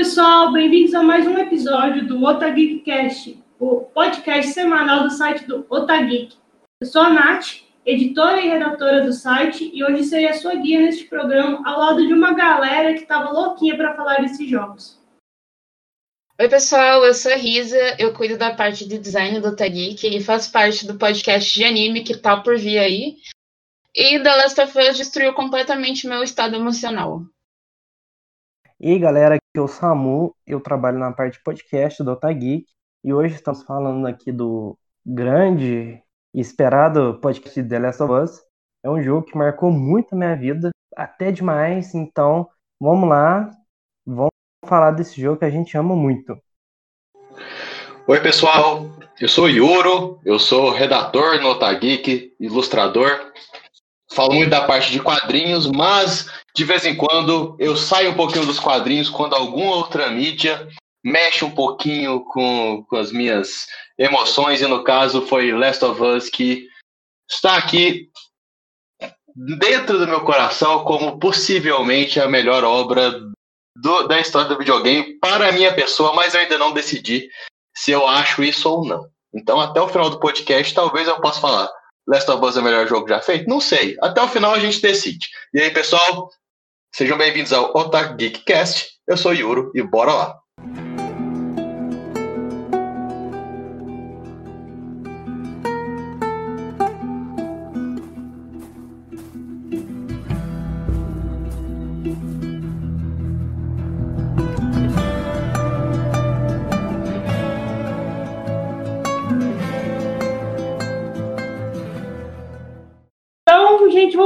pessoal, bem-vindos a mais um episódio do Otageekcast, o podcast semanal do site do Otageek. Eu sou a Nath, editora e redatora do site, e hoje serei a sua guia neste programa, ao lado de uma galera que estava louquinha para falar desses jogos. Oi, pessoal, eu sou a Risa, eu cuido da parte de design do Otageek e faço parte do podcast de anime que tá por vir aí. E The Last of Us destruiu completamente meu estado emocional. E aí, galera, aqui é o Samu, eu trabalho na parte de podcast do Otageek e hoje estamos falando aqui do grande e esperado podcast de The Last of Us. É um jogo que marcou muito a minha vida, até demais, então vamos lá, vamos falar desse jogo que a gente ama muito. Oi, pessoal, eu sou Yuro, eu sou redator no Otageek, ilustrador, falo muito da parte de quadrinhos, mas de vez em quando eu saio um pouquinho dos quadrinhos quando alguma outra mídia mexe um pouquinho com, com as minhas emoções, e no caso foi Last of Us que está aqui dentro do meu coração como possivelmente a melhor obra do, da história do videogame para a minha pessoa, mas eu ainda não decidi se eu acho isso ou não. Então, até o final do podcast, talvez eu possa falar Last of Us é o melhor jogo já feito? Não sei. Até o final a gente decide. E aí, pessoal, sejam bem-vindos ao Otaku Geekcast. Eu sou Yuro e bora lá.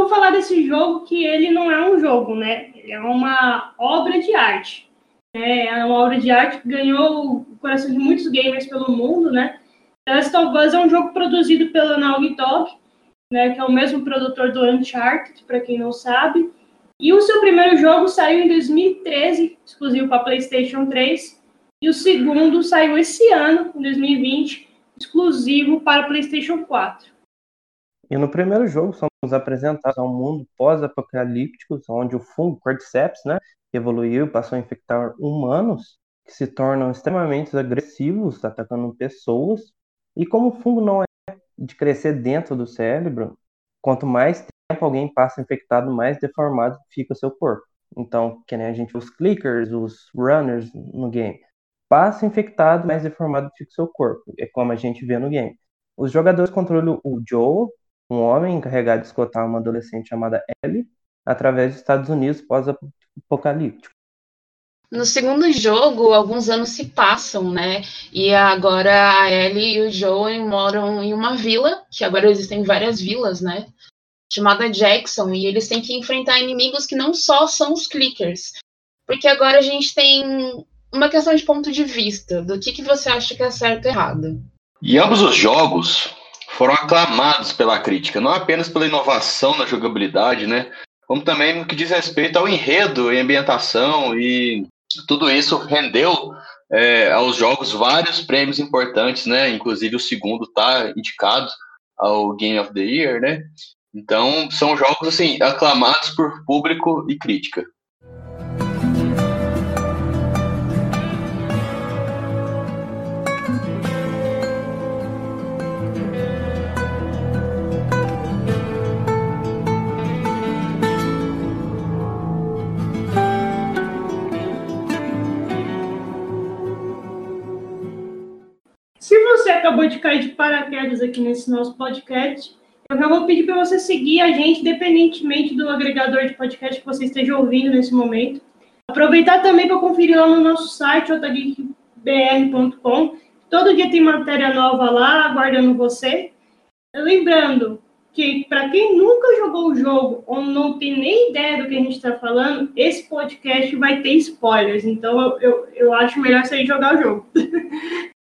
Vamos falar desse jogo que ele não é um jogo, né? Ele é uma obra de arte. É, é uma obra de arte que ganhou o coração de muitos gamers pelo mundo, né? Last of Us é um jogo produzido pela Naughty Dog, né, que é o mesmo produtor do Uncharted, para quem não sabe. E o seu primeiro jogo saiu em 2013, exclusivo para PlayStation 3, e o segundo saiu esse ano, em 2020, exclusivo para PlayStation 4. E no primeiro jogo somos apresentados a um mundo pós-apocalíptico, onde o fungo Cordyceps, né, evoluiu e passou a infectar humanos, que se tornam extremamente agressivos, atacando pessoas. E como o fungo não é de crescer dentro do cérebro, quanto mais tempo alguém passa infectado, mais deformado fica o seu corpo. Então, que nem a gente, os clickers, os runners no game, passa infectado, mais deformado fica o seu corpo. É como a gente vê no game. Os jogadores controlam o Joel, um homem encarregado de escotar uma adolescente chamada Ellie através dos Estados Unidos pós-apocalíptico. No segundo jogo, alguns anos se passam, né? E agora a Ellie e o Joe moram em uma vila, que agora existem várias vilas, né? Chamada Jackson, e eles têm que enfrentar inimigos que não só são os clickers. Porque agora a gente tem uma questão de ponto de vista, do que, que você acha que é certo e errado. E ambos os jogos foram aclamados pela crítica, não apenas pela inovação na jogabilidade, né? Como também no que diz respeito ao enredo e ambientação e tudo isso rendeu é, aos jogos vários prêmios importantes, né? Inclusive o segundo está indicado ao Game of the Year, né? Então são jogos assim aclamados por público e crítica. Acabou de cair de paraquedas aqui nesse nosso podcast, eu já vou pedir para você seguir a gente, independentemente do agregador de podcast que você esteja ouvindo nesse momento. Aproveitar também para conferir lá no nosso site, otageekbr.com. Todo dia tem matéria nova lá, aguardando você. Lembrando que, para quem nunca jogou o jogo ou não tem nem ideia do que a gente está falando, esse podcast vai ter spoilers. Então, eu, eu, eu acho melhor você jogar o jogo.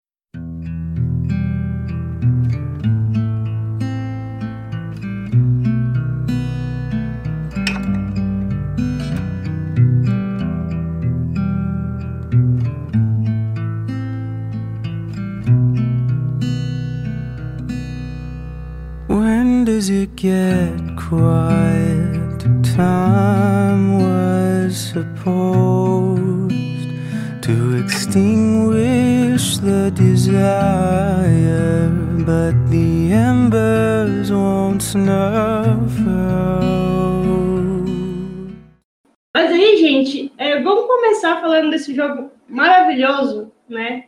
get quiet? Time was supposed to extinguish the desire, but the embers won't snuff. Mas aí, gente, é, vamos começar falando desse jogo maravilhoso, né?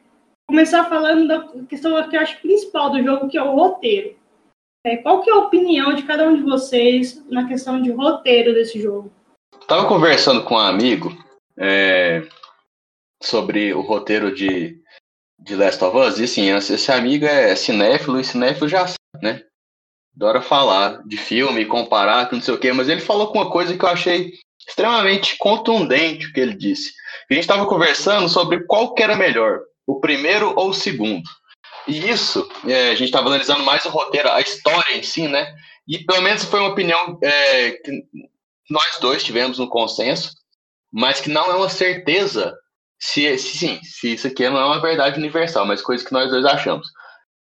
Começar falando da questão que eu acho principal do jogo, que é o roteiro. É, qual que é a opinião de cada um de vocês na questão de roteiro desse jogo? Tava conversando com um amigo é, sobre o roteiro de, de Last of Us, e assim, esse amigo é cinéfilo, e cinéfilo já sabe, né? Adora falar de filme, comparar, não sei o quê, mas ele falou com uma coisa que eu achei extremamente contundente o que ele disse. A gente estava conversando sobre qual que era melhor, o primeiro ou o segundo. E isso, é, a gente estava analisando mais o roteiro, a história em si, né? E pelo menos foi uma opinião é, que nós dois tivemos um consenso, mas que não é uma certeza se, se sim, se isso aqui não é uma verdade universal, mas coisa que nós dois achamos.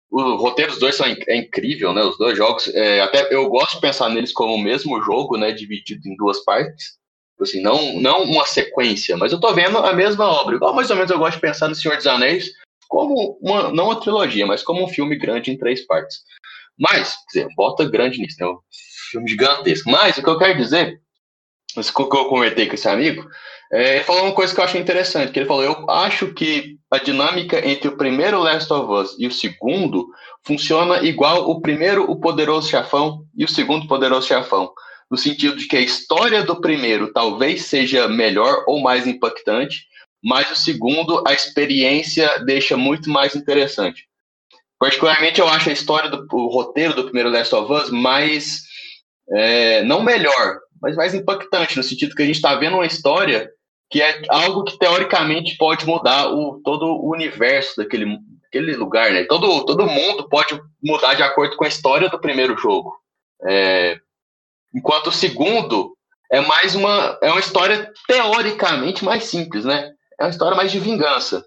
O roteiro dos dois são, é incrível, né? Os dois jogos, é, até eu gosto de pensar neles como o mesmo jogo, né? Dividido em duas partes. Assim, não, não uma sequência, mas eu tô vendo a mesma obra. Igual mais ou menos eu gosto de pensar no Senhor dos Anéis como uma, não uma trilogia, mas como um filme grande em três partes. Mas, quer dizer, bota grande nisso, né? Um filme gigantesco. Mas o que eu quero dizer, isso que eu comentei com esse amigo, é, ele falou uma coisa que eu achei interessante, que ele falou, eu acho que a dinâmica entre o primeiro Last of Us e o segundo funciona igual o primeiro, o Poderoso Chafão, e o segundo, Poderoso Chafão no sentido de que a história do primeiro talvez seja melhor ou mais impactante, mas o segundo, a experiência deixa muito mais interessante. Particularmente, eu acho a história do roteiro do primeiro Last of Us mais, é, não melhor, mas mais impactante, no sentido que a gente está vendo uma história que é algo que teoricamente pode mudar o, todo o universo daquele, daquele lugar, né? Todo, todo mundo pode mudar de acordo com a história do primeiro jogo. É, Enquanto o segundo é mais uma é uma história teoricamente mais simples, né? É uma história mais de vingança.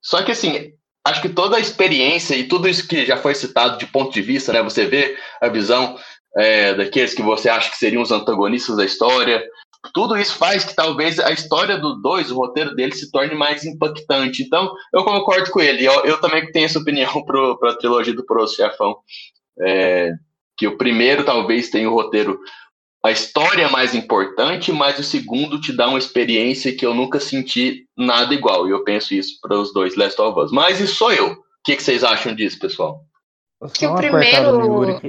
Só que assim, acho que toda a experiência e tudo isso que já foi citado de ponto de vista, né? Você vê a visão é, daqueles que você acha que seriam os antagonistas da história. Tudo isso faz que talvez a história do dois, o roteiro dele, se torne mais impactante. Então, eu concordo com ele. Eu, eu também tenho essa opinião para a trilogia do Pro Chefão. É, que o primeiro talvez tenha o roteiro a história é mais importante, mas o segundo te dá uma experiência que eu nunca senti nada igual. E eu penso isso para os dois Last of Us. Mas isso sou eu. O que, que vocês acham disso, pessoal? Que o primeiro.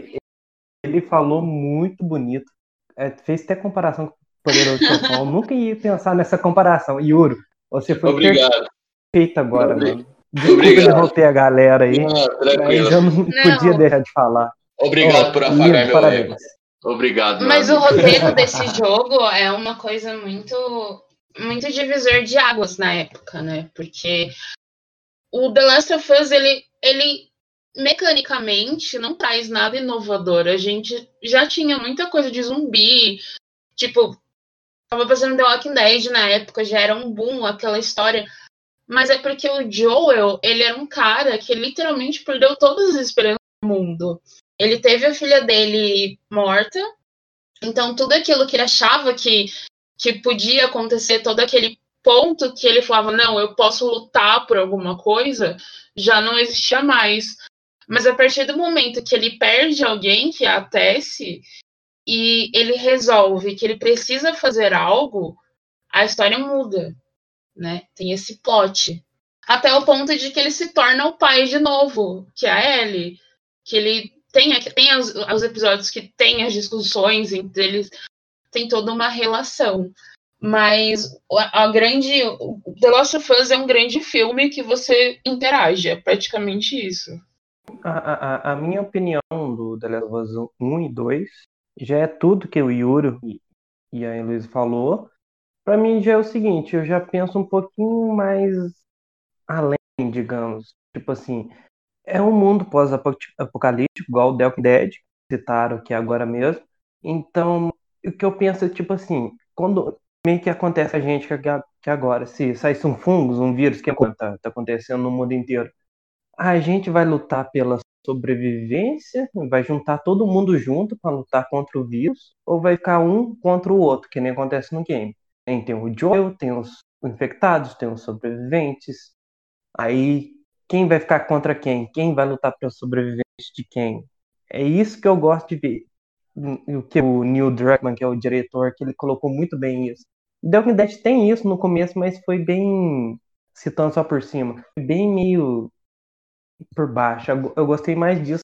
ele falou muito bonito. É, fez até comparação com o Poderoso Chefão. nunca ia pensar nessa comparação. Yuro, você foi Obrigado. perfeito agora, Obrigado. mano. Desculpa interromper a galera aí. Não, mas eu não, não podia deixar de falar. Obrigado oh, por apagar meu ego. Obrigado. Mas o roteiro desse jogo é uma coisa muito, muito divisor de águas na época, né? Porque o The Last of Us, ele, ele mecanicamente não traz nada inovador. A gente já tinha muita coisa de zumbi, tipo, tava fazendo The Walking Dead na época, já era um boom aquela história. Mas é porque o Joel, ele era um cara que literalmente perdeu todas as esperanças do mundo. Ele teve a filha dele morta, então tudo aquilo que ele achava que, que podia acontecer, todo aquele ponto que ele falava, não, eu posso lutar por alguma coisa, já não existia mais. Mas a partir do momento que ele perde alguém, que é a Tessie, e ele resolve que ele precisa fazer algo, a história muda, né? Tem esse plot. Até o ponto de que ele se torna o pai de novo, que é a Ellie. Que ele tem, tem os, os episódios que tem as discussões entre eles, tem toda uma relação. Mas a, a grande. The Last of Us é um grande filme que você interage, é praticamente isso. A, a, a minha opinião do The Last of Us 1 e 2 já é tudo que o Yuri e a Heloísa falou. Para mim já é o seguinte, eu já penso um pouquinho mais além, digamos. Tipo assim, é um mundo pós-apocalíptico, igual o Walking Dead, citaram aqui agora mesmo. Então, o que eu penso é tipo assim, quando meio que acontece a gente que agora, se saísse um fungo, um vírus, que está tá acontecendo no mundo inteiro, a gente vai lutar pela sobrevivência, vai juntar todo mundo junto para lutar contra o vírus, ou vai ficar um contra o outro, que nem acontece no game. Tem o Joel, tem os infectados, tem os sobreviventes. Aí, quem vai ficar contra quem? Quem vai lutar pela sobrevivência de quem? É isso que eu gosto de ver. O que o Neil Druckmann, que é o diretor, que ele colocou muito bem isso. The Walking Dead tem isso no começo, mas foi bem citando só por cima, bem meio por baixo. Eu gostei mais disso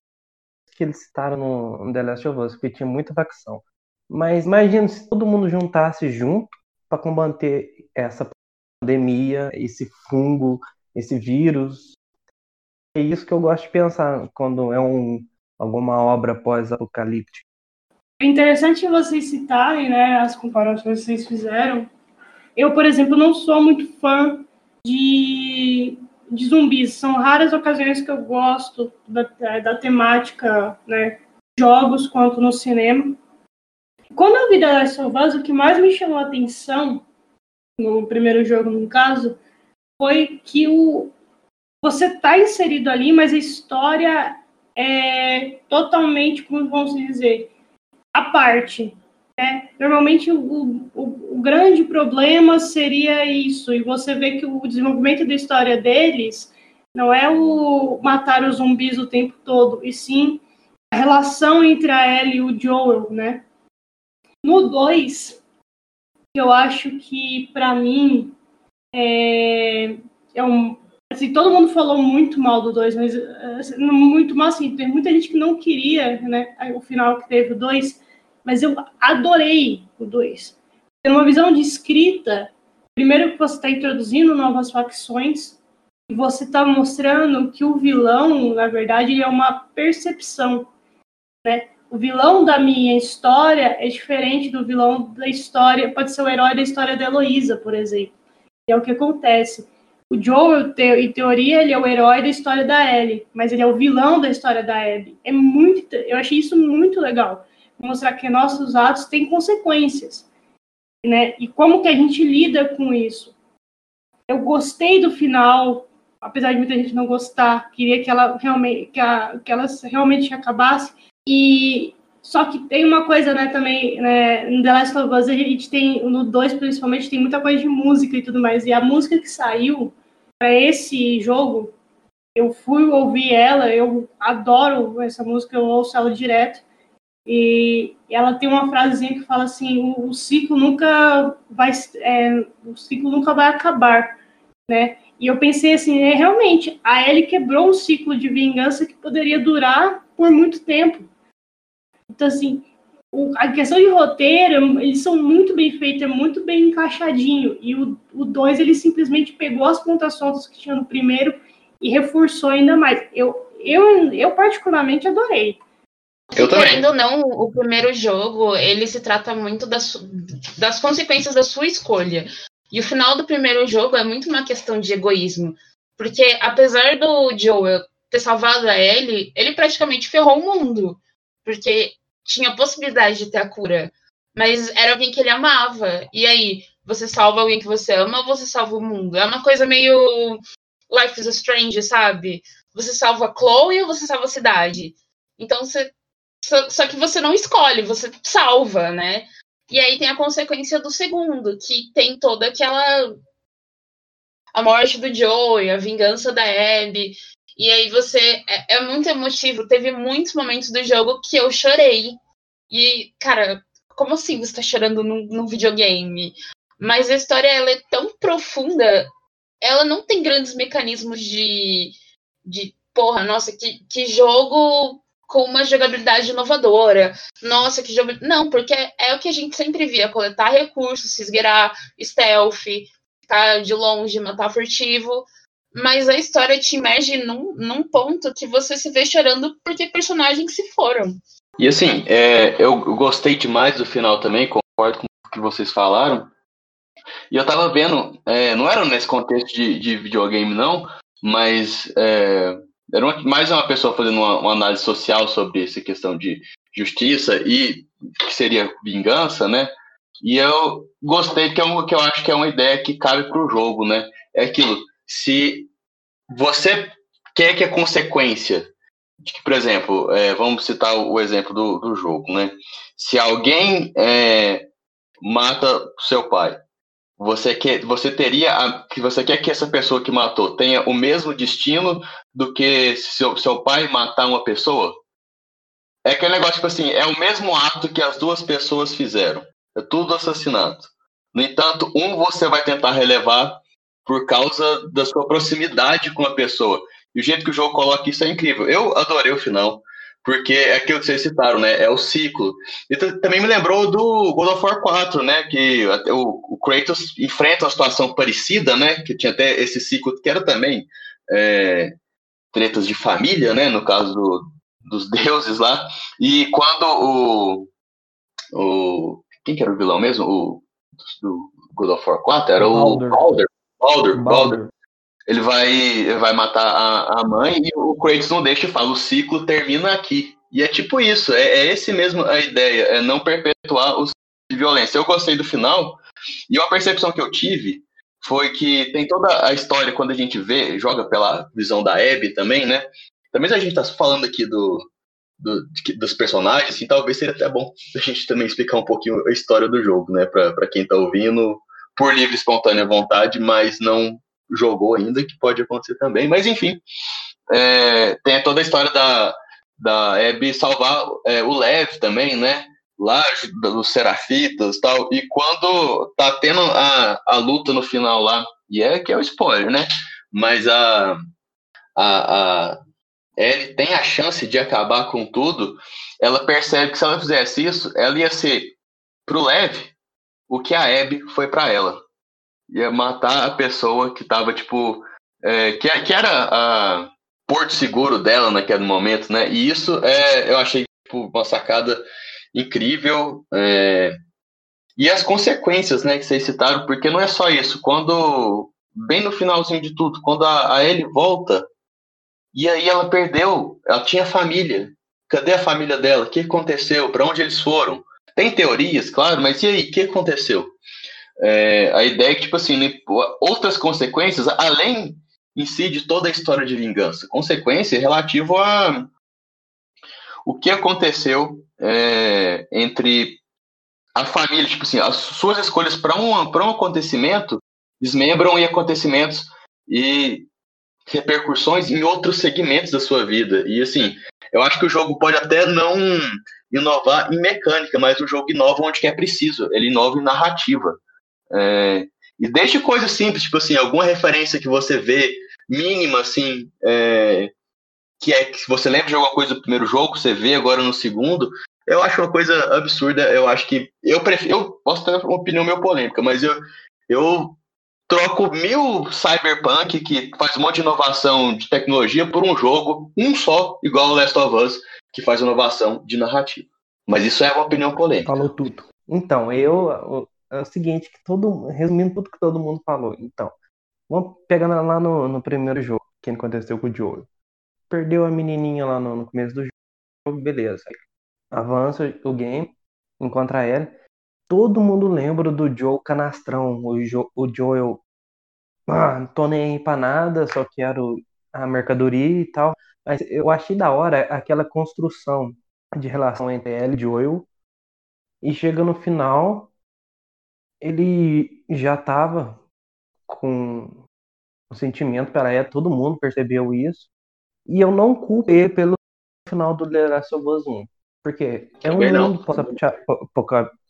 que eles citaram no The Last of Us, porque tinha muita facção. Mas imagina se todo mundo juntasse junto para combater essa pandemia, esse fungo, esse vírus. É isso que eu gosto de pensar quando é um, alguma obra pós-apocalíptica. É interessante vocês citarem né, as comparações que vocês fizeram. Eu, por exemplo, não sou muito fã de, de zumbis. São raras ocasiões que eu gosto da, da temática, né, jogos quanto no cinema. Quando eu vi The Last of Us, o que mais me chamou a atenção, no primeiro jogo, no caso, foi que o, você está inserido ali, mas a história é totalmente, como vamos dizer, a parte. Né? Normalmente o, o, o, grande problema seria isso, e você vê que o desenvolvimento da história deles não é o matar os zumbis o tempo todo, e sim a relação entre a Ellie e o Joel, né? No 2, eu acho que para mim é, é um, assim, todo mundo falou muito mal do 2, mas assim, muito mal assim, tem muita gente que não queria, né, o final que teve o 2, mas eu adorei o 2. Tem uma visão de escrita, primeiro que você está introduzindo novas facções, e você está mostrando que o vilão, na verdade, é uma percepção, né? O vilão da minha história é diferente do vilão da história, pode ser o herói da história da Heloísa, por exemplo. E é o que acontece. O Joel, em teoria, ele é o herói da história da Ellie, mas ele é o vilão da história da Abby. É muito, eu achei isso muito legal mostrar que nossos atos têm consequências, né? E como que a gente lida com isso? Eu gostei do final, apesar de muita gente não gostar, queria que ela realmente que, a, que ela realmente acabasse. E só que tem uma coisa, né, também, né, no The Last of Us a gente tem no 2 principalmente tem muita coisa de música e tudo mais. E a música que saiu para esse jogo, eu fui ouvir ela, eu adoro essa música, eu ouço ela direto. E ela tem uma frasezinha que fala assim: o, o ciclo nunca vai, é, o ciclo nunca vai acabar, né? E eu pensei assim, é realmente a Ellie quebrou um ciclo de vingança que poderia durar por muito tempo. Então assim, o, a questão de roteiro, eles são muito bem feitos, é muito bem encaixadinho. E o 2 ele simplesmente pegou as pontas soltas que tinha no primeiro e reforçou ainda mais. Eu, eu, eu particularmente adorei. Eu também. Querendo ou não, o primeiro jogo, ele se trata muito das, das consequências da sua escolha. E o final do primeiro jogo é muito uma questão de egoísmo. Porque apesar do Joel ter salvado a Ellie, ele praticamente ferrou o mundo. Porque tinha possibilidade de ter a cura. Mas era alguém que ele amava. E aí, você salva alguém que você ama ou você salva o mundo? É uma coisa meio Life is Strange, sabe? Você salva Chloe ou você salva a cidade? Então você só, só, que você não escolhe, você salva, né? E aí tem a consequência do segundo, que tem toda aquela. A morte do Joey, a vingança da Abby. E aí você. É, é muito emotivo. Teve muitos momentos do jogo que eu chorei. E, cara, como assim você tá chorando num, videogame? Mas a história ela é tão profunda, ela não tem grandes mecanismos de. de porra, nossa, que, que jogo com uma jogabilidade inovadora. Nossa, que jogo. Não, porque é o que a gente sempre via: coletar recursos, se esgueirar, stealth, ficar de longe, matar furtivo. Mas a história te emerge num, num ponto que você se vê chorando porque personagens se foram. E assim, é, eu gostei demais do final também, concordo com o que vocês falaram. E eu tava vendo, é, não era nesse contexto de, de videogame, não, mas é, era uma, mais uma pessoa fazendo uma, uma, análise social sobre essa questão de justiça e que seria vingança, né? E eu gostei que, é um, que eu acho que é uma ideia que cabe para o jogo, né? É aquilo, se você quer que a consequência por exemplo, é, vamos citar o exemplo do, do jogo, né? Se alguém é, mata seu pai você quer, você teria a, que você quer que essa pessoa que matou tenha o mesmo destino do que seu, seu pai matar uma pessoa? É aquele negócio, tipo assim, é o mesmo ato que as duas pessoas fizeram. É tudo assassinato. No entanto, um você vai tentar relevar por causa da sua proximidade com a pessoa. E o jeito que o jogo coloca isso é incrível. Eu adorei o final, porque é aquilo que vocês citaram, né? É o ciclo. E também me lembrou do God of War 4, né? Que o, o Kratos enfrenta uma situação parecida, né? Que tinha até esse ciclo, que era também é, tretas de família, né? No caso do, dos deuses lá. E quando o, o. Quem que era o vilão mesmo? O do God of War 4 era o Baldur. Baldur. Baldur. Baldur ele vai, ele vai matar a, a mãe e o Kratos não deixa e fala: o ciclo termina aqui. E é tipo isso, é, é esse mesmo a ideia, é não perpetuar o de violência. Eu gostei do final, e uma percepção que eu tive foi que tem toda a história quando a gente vê, joga pela visão da Abby também, né? Também a gente tá falando aqui do, do, dos personagens, assim, talvez seria até bom a gente também explicar um pouquinho a história do jogo, né? Para quem tá ouvindo, por livre e espontânea vontade, mas não jogou ainda, que pode acontecer também. Mas enfim, é, tem toda a história da, da Abby salvar é, o Lev também, né? Lá dos Serafitas tal. E quando tá tendo a, a luta no final lá, e é que é o spoiler, né? Mas a, a, a tem a chance de acabar com tudo, ela percebe que se ela fizesse isso, ela ia ser pro Lev o que a Abby foi para ela ia matar a pessoa que tava, tipo, é, que, que era a porto seguro dela naquele momento, né? E isso é, eu achei tipo, uma sacada incrível. É, e as consequências, né, que vocês citaram, porque não é só isso. Quando, bem no finalzinho de tudo, quando a, a Ellie volta, e aí ela perdeu, ela tinha família. Cadê a família dela? O que aconteceu? Para onde eles foram? Tem teorias, claro, mas e aí? O que aconteceu? É, a ideia é que, tipo assim, né, outras consequências, além em si de toda a história de vingança, consequência relativo a o que aconteceu é, entre a família, tipo assim, as suas escolhas para um, um acontecimento desmembram em acontecimentos e repercussões em outros segmentos da sua vida. E assim, eu acho que o jogo pode até não inovar em mecânica, mas o jogo inova onde é preciso, ele inova em narrativa. É, e desde coisas simples, tipo assim, alguma referência que você vê, mínima, assim, é, que é que você lembra de alguma coisa do primeiro jogo, você vê agora no segundo, eu acho uma coisa absurda. Eu acho que. Eu prefiro. Eu posso ter uma opinião meio polêmica, mas eu, eu troco mil Cyberpunk, que faz um monte de inovação de tecnologia, por um jogo, um só, igual o Last of Us, que faz inovação de narrativa. Mas isso é uma opinião polêmica. Falou tudo. Então, eu, é o seguinte, que todo, resumindo tudo que todo mundo falou. Então, vamos pegar lá no, no primeiro jogo, que aconteceu com o Joe. Perdeu a menininha lá no, no começo do jogo, beleza. Avança o game, encontra ela. Todo mundo lembra do Joe canastrão, o, jo, o Joel. Ah, não tô nem aí pra nada, só quero a mercadoria e tal. Mas eu achei da hora aquela construção de relação entre ela e Joel. E chega no final, ele já estava com o sentimento pela ela, todo mundo percebeu isso. E eu não culpo ele pelo final do The Last of Us 1. Porque é um mundo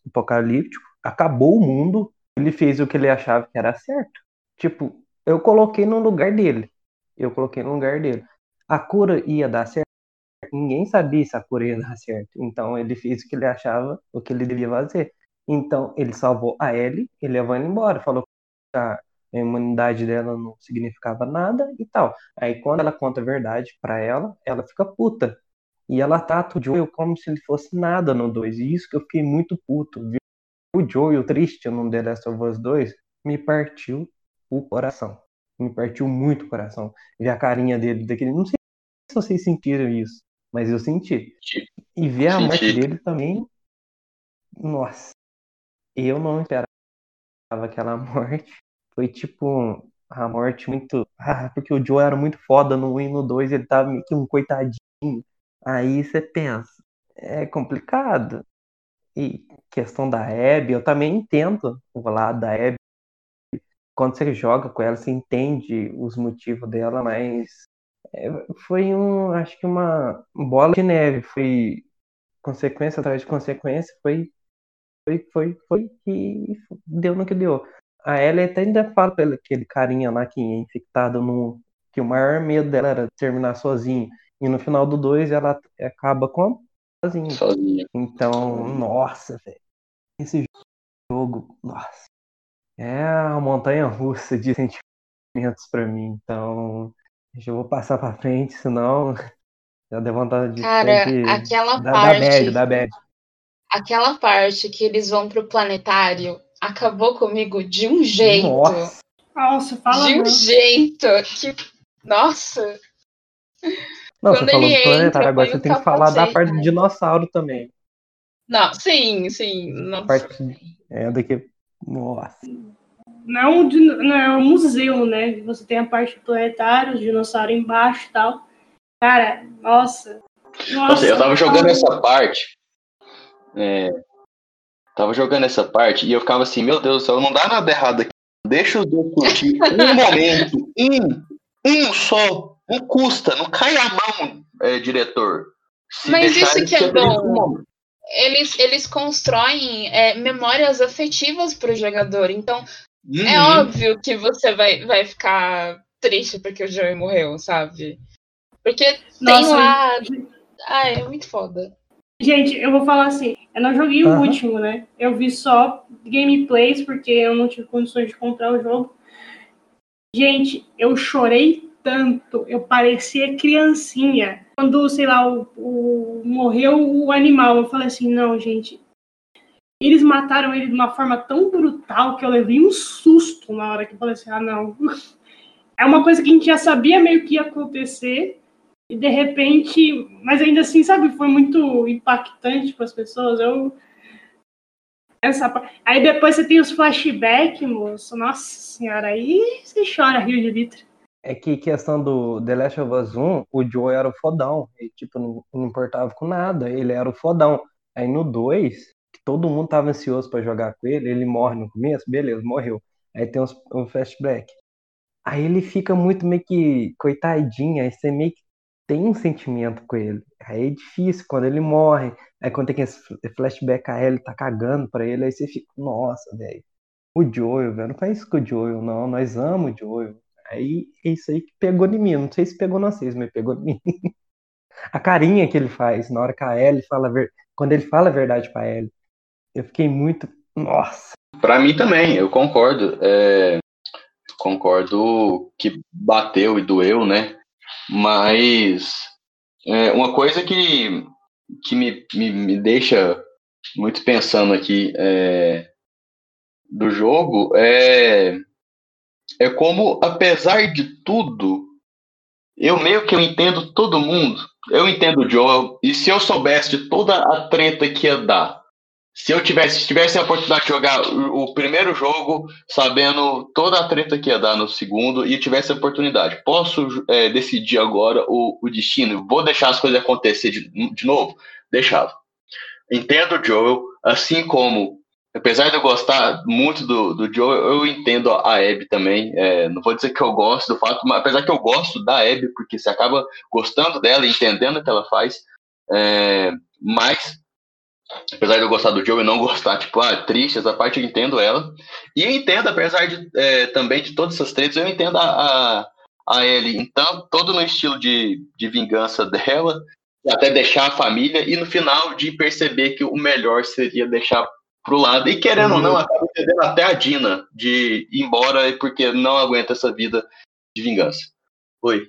apocalíptico, acabou o mundo, ele fez o que ele achava que era certo. Tipo, eu coloquei no lugar dele. Eu coloquei no lugar dele. A cura ia dar certo. Ninguém sabia se a cura ia dar certo. Então ele fez o que ele achava, o que ele devia fazer. Então, ele salvou a Ellie, ele levou ela embora, falou que a imunidade dela não significava nada e tal. Aí, quando ela conta a verdade para ela, ela fica puta. E ela trata o Joel como se ele fosse nada no 2. E isso que eu fiquei muito puto. Viu? O Joel triste no The Last of Us 2 me partiu o coração. Me partiu muito o coração. Ver a carinha dele daquele. Não sei se vocês sentiram isso, mas eu senti. E ver a morte dele também. Nossa eu não esperava aquela morte. Foi tipo a morte muito. Ah, porque o Joe era muito foda no 1 e no 2, ele tava meio que um coitadinho. Aí você pensa, é complicado. E questão da Abby, eu também entendo o lado da Abby, quando você joga com ela, você entende os motivos dela, mas foi um, acho que uma bola de neve, foi consequência atrás de consequência, foi, foi, foi, foi que deu no que deu. A Ellie até ainda fala pra aquele carinha lá que é infectado no. que o maior medo dela era terminar sozinha. E no final do 2 ela acaba com sozinha. Sozinha. Então, nossa, velho. Esse jogo, nossa. É a montanha russa de sentimentos pra mim. Então, eu vou passar pra frente, senão já deu vontade de. Cara, aquela da, parte. Da bad, da bad. Aquela parte que eles vão pro planetário acabou comigo de um jeito. Nossa. Nossa, fala de um não. jeito que. Nossa! Não, Quando você falou ele do planetário, entra, agora você tem que falar da parte do dinossauro também. Não, sim, sim. A Não, parte é daqui. Nossa. Não é um, não é um museu, né? Você tem a parte planetária, os dinossauros embaixo e tal. Cara, nossa. Nossa, eu tava jogando essa parte. É, tava jogando essa parte e eu ficava assim, meu Deus do céu, não dá nada errado aqui. Deixa os dois curtir um momento. Um, um só. Não custa, não cai a mão, é, diretor. Se Mas isso que é bom. Eles, eles constroem é, memórias afetivas pro jogador. Então, é Uhum. óbvio que você vai, vai ficar triste porque o Joey morreu, sabe? Porque tem Nossa, lá. Ah, é muito foda. Gente, eu vou falar assim, eu não joguei o Aham. último, né? Eu vi só gameplays, porque eu não tive condições de comprar o jogo. Gente, eu chorei tanto, eu parecia criancinha. Quando, sei lá, o, o- morreu o animal, eu falei assim, não, gente. Eles mataram ele de uma forma tão brutal que eu levei um susto na hora que eu falei assim, ah, não. É uma coisa que a gente já sabia meio que ia acontecer, e de repente, mas ainda assim, sabe, foi muito impactante para as pessoas. Eu essa aí depois você tem os flashbacks, moço. Nossa senhora, aí você chora rio de litro. É que questão do The Last of Us 1, o Joe era o fodão. Ele, tipo, não, não importava com nada. Ele era o fodão. Aí no 2, que todo mundo tava ansioso pra jogar com ele, ele morre no começo, beleza, morreu. Aí tem uns, um flashback. Aí ele fica muito meio que coitadinho, aí você meio que tem um sentimento com ele. Aí é difícil quando ele morre. Aí quando tem esse flashback a ele tá cagando pra ele, aí você fica, nossa, velho. O Joel, velho, não faz isso com o Joel, não. Nós amamos o Joel. Aí é isso aí que pegou em mim. Não sei se pegou em vocês, mas pegou em mim. A carinha que ele faz na hora que a Ellie fala ver... quando ele fala a verdade pra Ellie. Eu fiquei muito. Nossa. Pra mim também, eu concordo. É, concordo que bateu e doeu, né? Mas é, uma coisa que, que me, me, me deixa muito pensando aqui é, do jogo é, é como, apesar de tudo, eu meio que eu entendo todo mundo. Eu entendo o Joel, e se eu soubesse de toda a treta que ia dar, se eu tivesse, se tivesse a oportunidade de jogar o primeiro jogo, sabendo toda a treta que ia dar no segundo, e tivesse a oportunidade, posso é, decidir agora o, o destino? Vou deixar as coisas acontecer de, de novo? Deixava. Entendo o Joel, assim como, apesar de eu gostar muito do, do Joel, eu entendo a Abby também. É, não vou dizer que eu gosto do fato, mas apesar que eu gosto da Abby, porque você acaba gostando dela, entendendo o que ela faz, é, mas apesar de eu gostar do Joe e não gostar, tipo, ah, triste, essa parte eu entendo ela. E eu entendo, apesar de é, também de todas essas tretas, eu entendo a, a, a Ellie. Então, todo no estilo de, de vingança dela, até deixar a família, e no final de perceber que o melhor seria deixar pro lado. E querendo ou não, acaba entendendo até a Dina de ir embora porque não aguenta essa vida de vingança. Oi.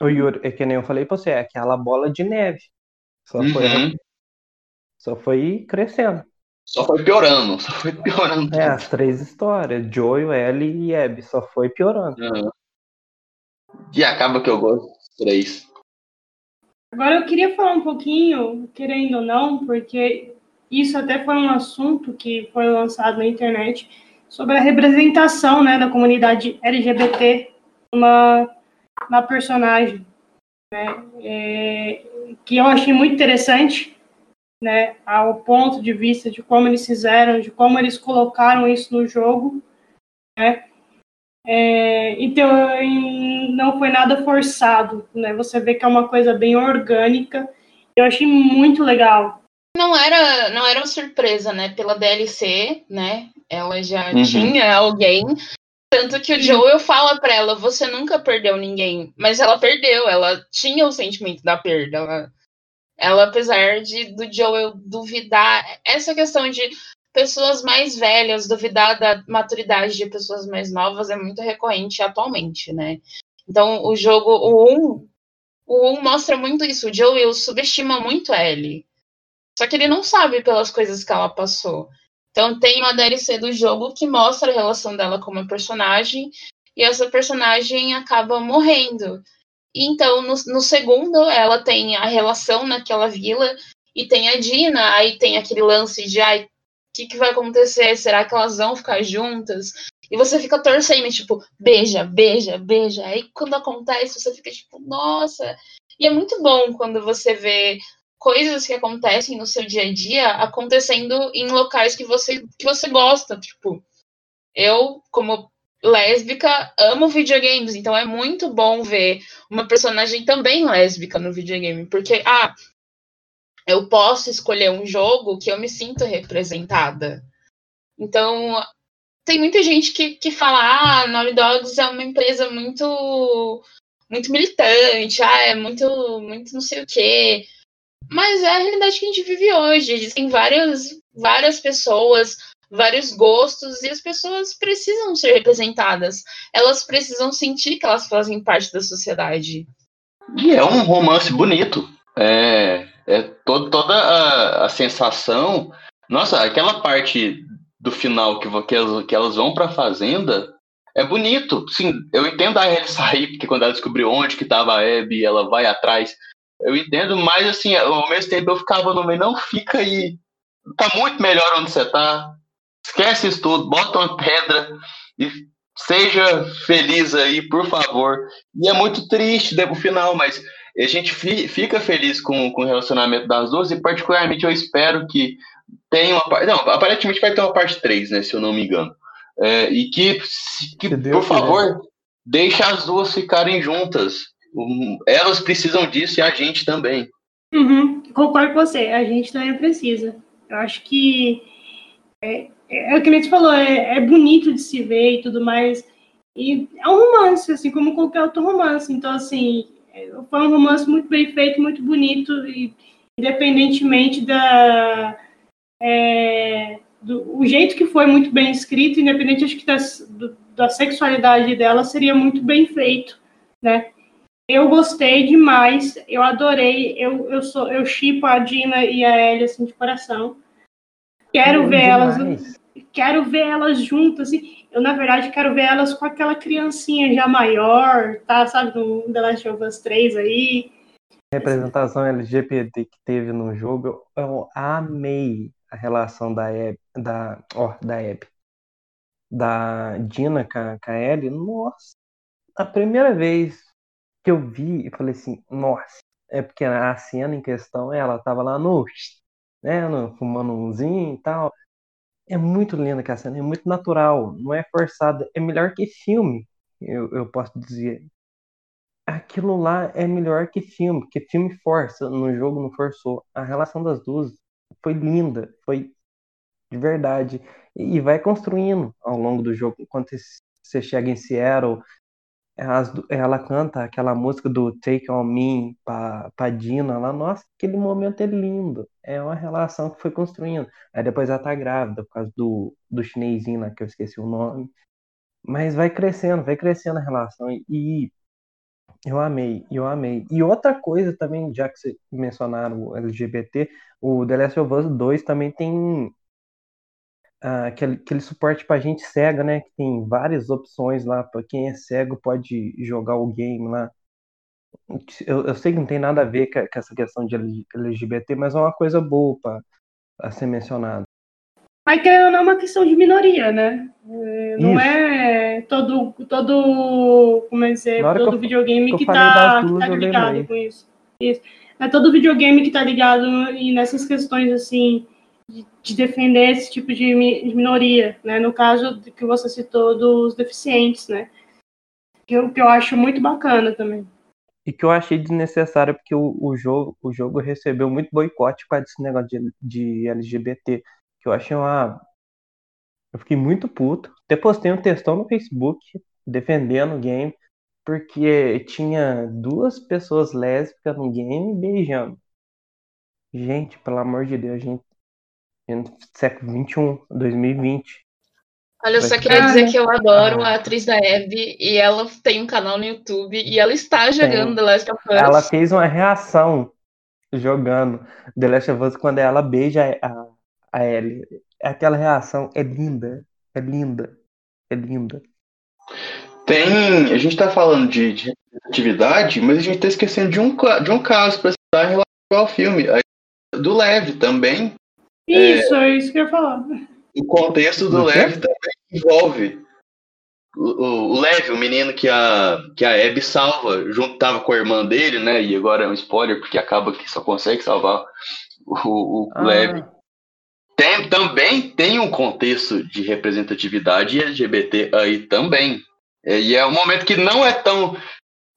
O Yuri, é que nem eu falei pra você, é aquela bola de neve. Só foi, Uhum. Só foi crescendo. Só foi piorando, só foi piorando. É, as três histórias, Joel, Ellie e Abby, só foi piorando. Uhum. E acaba que eu gosto dos três. Agora eu queria falar um pouquinho, querendo ou não, porque isso até foi um assunto que foi lançado na internet sobre a representação né, da comunidade LGBT na, na personagem, né, é, que eu achei muito interessante, né, ao ponto de vista de como eles fizeram, de como eles colocaram isso no jogo, né, É, então, não foi nada forçado, né? Você vê que é uma coisa bem orgânica. Eu achei muito legal. Não era, não era uma surpresa, né? Pela DLC, né? Ela já Uhum. tinha alguém. Tanto que o Joel fala pra ela, você nunca perdeu ninguém. Mas ela perdeu, ela tinha o sentimento da perda. Ela, ela apesar de do Joel duvidar, essa questão de pessoas mais velhas duvidar da maturidade de pessoas mais novas é muito recorrente atualmente, né? Então o jogo, o 1, o 1 mostra muito isso. O Joel subestima muito a Ellie. Só que ele não sabe pelas coisas que ela passou. Então tem uma DLC do jogo que mostra a relação dela com uma personagem e essa personagem acaba morrendo. Então no, no segundo ela tem a relação naquela vila e tem a Dina, aí tem aquele lance de ai, o que, que vai acontecer? Será que elas vão ficar juntas? E você fica torcendo, tipo, beija, beija, beija. Aí quando acontece, você fica tipo, nossa. E é muito bom quando você vê coisas que acontecem no seu dia a dia acontecendo em locais que você, que você gosta. Tipo, eu, como lésbica, amo videogames, então é muito bom ver uma personagem também lésbica no videogame, porque, ah, eu posso escolher um jogo que eu me sinto representada. Então, tem muita gente que, que fala, ah, Naughty Dogs é uma empresa muito muito militante, ah, é muito, muito não sei o quê. Mas é a realidade que a gente vive hoje. Existem várias, várias pessoas, vários gostos, e as pessoas precisam ser representadas. Elas precisam sentir que elas fazem parte da sociedade. E é um romance bonito. É, é to- toda a, a sensação. Nossa, aquela parte do final que, que, elas, que elas vão pra fazenda é bonito. Sim, eu entendo a Ellie sair, porque quando ela descobriu onde que tava a Abby, ela vai atrás. Eu entendo, mas assim, ao mesmo tempo eu ficava no meio, não fica aí. Tá muito melhor onde você tá. Esquece isso tudo, bota uma pedra e seja feliz aí, por favor. E é muito triste né, o final, mas a gente fi- fica feliz com, com o relacionamento das duas e particularmente eu espero que tenha uma parte. Não, aparentemente vai ter uma parte 3, né? Se eu não me engano. É, e que, se- que por favor, deixe as duas ficarem juntas. Elas precisam disso e a gente também. Uhum, concordo com você, a gente também precisa. Eu acho que é, é, é o que a gente falou, é, é bonito de se ver e tudo mais. E é um romance, assim como qualquer outro romance. Então, assim, é, foi um romance muito bem feito, muito bonito, e independentemente da. é, do, o jeito que foi muito bem escrito, independente acho que da, do- da sexualidade dela, seria muito bem feito, né? Eu gostei demais, eu adorei, eu, eu sou eu chipo a Dina e a Ellie assim de coração. Quero ver elas, demais. Quero ver elas juntas. Assim. Eu na verdade quero ver elas com aquela criancinha já maior, tá? Sabe, no The Last of Us 3 aí. representação LGBT que teve no jogo, eu, eu amei a relação da Abby, da, ó, da Abby, da Dina com a, com a Ellie. Nossa, a primeira vez que eu vi, eu falei assim, nossa, é porque a cena em questão, ela tava lá no, né, no, fumando umzinho e tal. É muito linda aquela cena, é muito natural, não é forçada, é melhor que filme, eu, eu posso dizer aquilo lá é melhor que filme, porque filme força, no jogo não forçou. A relação das duas foi linda, foi de verdade. E vai construindo ao longo do jogo. Enquanto você chega em Seattle, ela canta aquela música do Take On Me pra Dina lá. Nossa, aquele momento é lindo. É uma relação que foi construindo. Aí depois ela tá grávida por causa do, do chinesinho lá, que eu esqueci o nome. Mas vai crescendo, vai crescendo a relação. E eu amei, eu amei. E outra coisa também, já que vocês mencionaram o LGBT, o The Last of Us 2 também tem ah, aquele, aquele suporte pra gente cega, né? Que tem várias opções lá. Pra quem é cego pode jogar o game lá. Eu, eu sei que não tem nada a ver com com essa questão de LGBT, mas é uma coisa boa pra ser mencionado. Mas ou não, é uma questão de minoria, né? É, Não Isso. é todo, todo, como é dizer, que todo eu- videogame que eu que tá, que tá ligado com isso. isso. É todo videogame que tá ligado e nessas questões, assim, de, de defender esse tipo de, mi- de minoria, né? No caso que você citou dos deficientes, né? Que eu, que eu acho muito bacana também. E que eu achei desnecessário porque o, o jogo, o jogo recebeu muito boicote com esse negócio de, de LGBT. Que eu achei uma. Eu fiquei muito puto. Até postei um textão no Facebook defendendo o game, porque tinha duas pessoas lésbicas no game beijando. Gente, pelo amor de Deus, gente. No século XXI, 2020. Olha, eu só queria dizer que eu adoro Ah. a atriz da Abby e ela tem um canal no YouTube e ela está jogando Tem. The Last of Us. Ela fez uma reação jogando The Last of Us quando ela beija a, a Ellie. Aquela reação é linda. É linda. É linda. Tem. A gente tá falando de, de representatividade, mas a gente tá esquecendo de um, de um caso pra citar em relação ao filme. Do Leve também. Isso, é isso que eu ia falar. O contexto do quê? Leve também envolve. O, o, o Leve, o menino que a, que a Abby salva, junto tava com a irmã dele, né? E agora é um spoiler, porque acaba que só consegue salvar o, o Ah, Leve. Tem, também tem um contexto de representatividade LGBT aí também. É, e é um momento que não é tão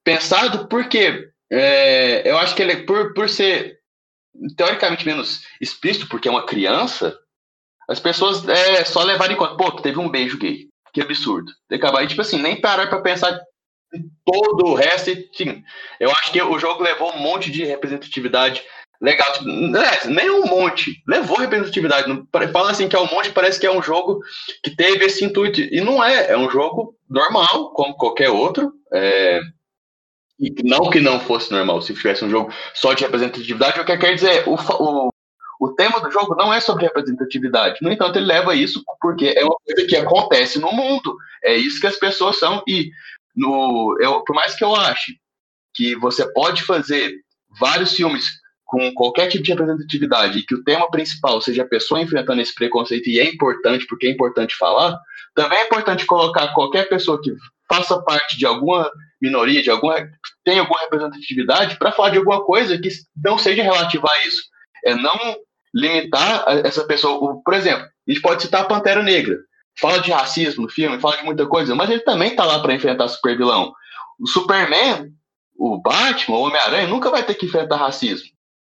pensado, porque é, eu acho que ele, por, por ser teoricamente menos explícito, porque é uma criança, as pessoas é, só levaram em conta, pô, teve um beijo gay. Que absurdo. Tem que acabar, e, tipo assim, nem parar pra pensar em todo o resto. E, sim, eu acho que o jogo levou um monte de representatividade legal. Tipo, é, nem um monte. Levou representatividade. Fala assim que é um monte, parece que é um jogo que teve esse intuito. E não é. É um jogo normal, como qualquer outro. É, e não que não fosse normal, se tivesse um jogo só de representatividade, o que quer dizer, o, o, o tema do jogo não é sobre representatividade. No entanto, ele leva isso porque é uma coisa que acontece no mundo. É isso que as pessoas são. E no, eu, por mais que eu ache que você pode fazer vários filmes com qualquer tipo de representatividade e que o tema principal seja a pessoa enfrentando esse preconceito e é importante porque é importante falar, também é importante colocar qualquer pessoa que faça parte de alguma minoria, de alguma tem alguma representatividade para falar de alguma coisa que não seja relativa a isso. É não limitar essa pessoa. Por exemplo, a gente pode citar a Pantera Negra. Fala de racismo no filme, fala de muita coisa, mas ele também tá lá para enfrentar super vilão. O Superman, o Batman, o Homem-Aranha nunca vai ter que enfrentar racismo,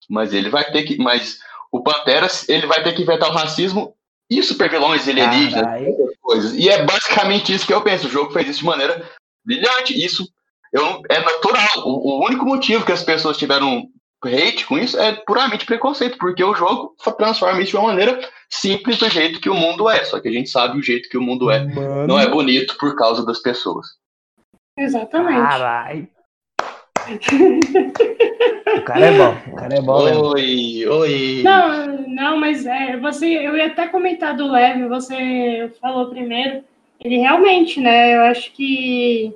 mas ele vai ter que, mas o Pantera ele vai ter que enfrentar o racismo e super vilões alienígenas, Carai. outras coisas. E é basicamente isso que eu penso. O jogo fez isso de maneira brilhante. Isso eu, é natural. O, o único motivo que as pessoas tiveram hate com isso é puramente preconceito, porque o jogo transforma isso de uma maneira simples do jeito que o mundo é. Só que a gente sabe o jeito que o mundo é. Mano. Não é bonito por causa das pessoas. Exatamente. Carai. O cara é bom. O cara é bom mesmo. Oi, oi. Não, não, mas é, você, eu ia até comentar do Leve, você falou primeiro. Ele realmente, né? Eu acho que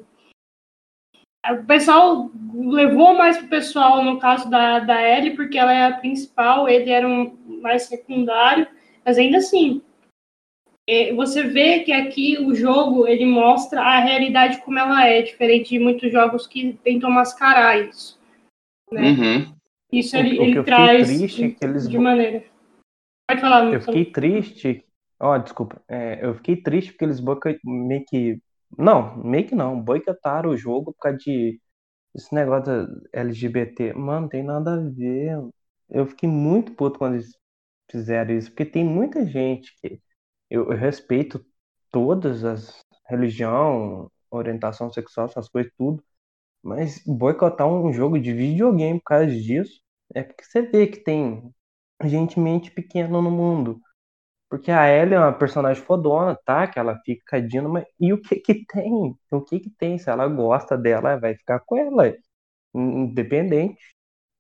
o pessoal levou mais pro pessoal no caso da, da Ellie, porque ela é a principal, ele era um mais secundário, mas ainda assim, você vê que aqui o jogo ele mostra a realidade como ela é, diferente de muitos jogos que tentam mascarar isso. né? Uhum. Isso O ele, o que ele traz triste é de, que eles de maneira. Pode falar, Eu fiquei triste. Ó, desculpa. É, eu fiquei triste porque eles boico- meio que. Não, meio que não. Boicotaram o jogo por causa de esse negócio da LGBT. Mano, tem nada a ver. Eu fiquei muito puto quando eles fizeram isso, porque tem muita gente que. Eu, eu respeito todas as religião, orientação sexual, essas coisas, tudo. Mas boicotar um jogo de videogame por causa disso é porque você vê que tem gente mente pequena no mundo. Porque a Ellie é uma personagem fodona, tá? Que ela fica cadinho, mas e o que que tem? O que que tem? Se ela gosta dela, vai ficar com ela, independente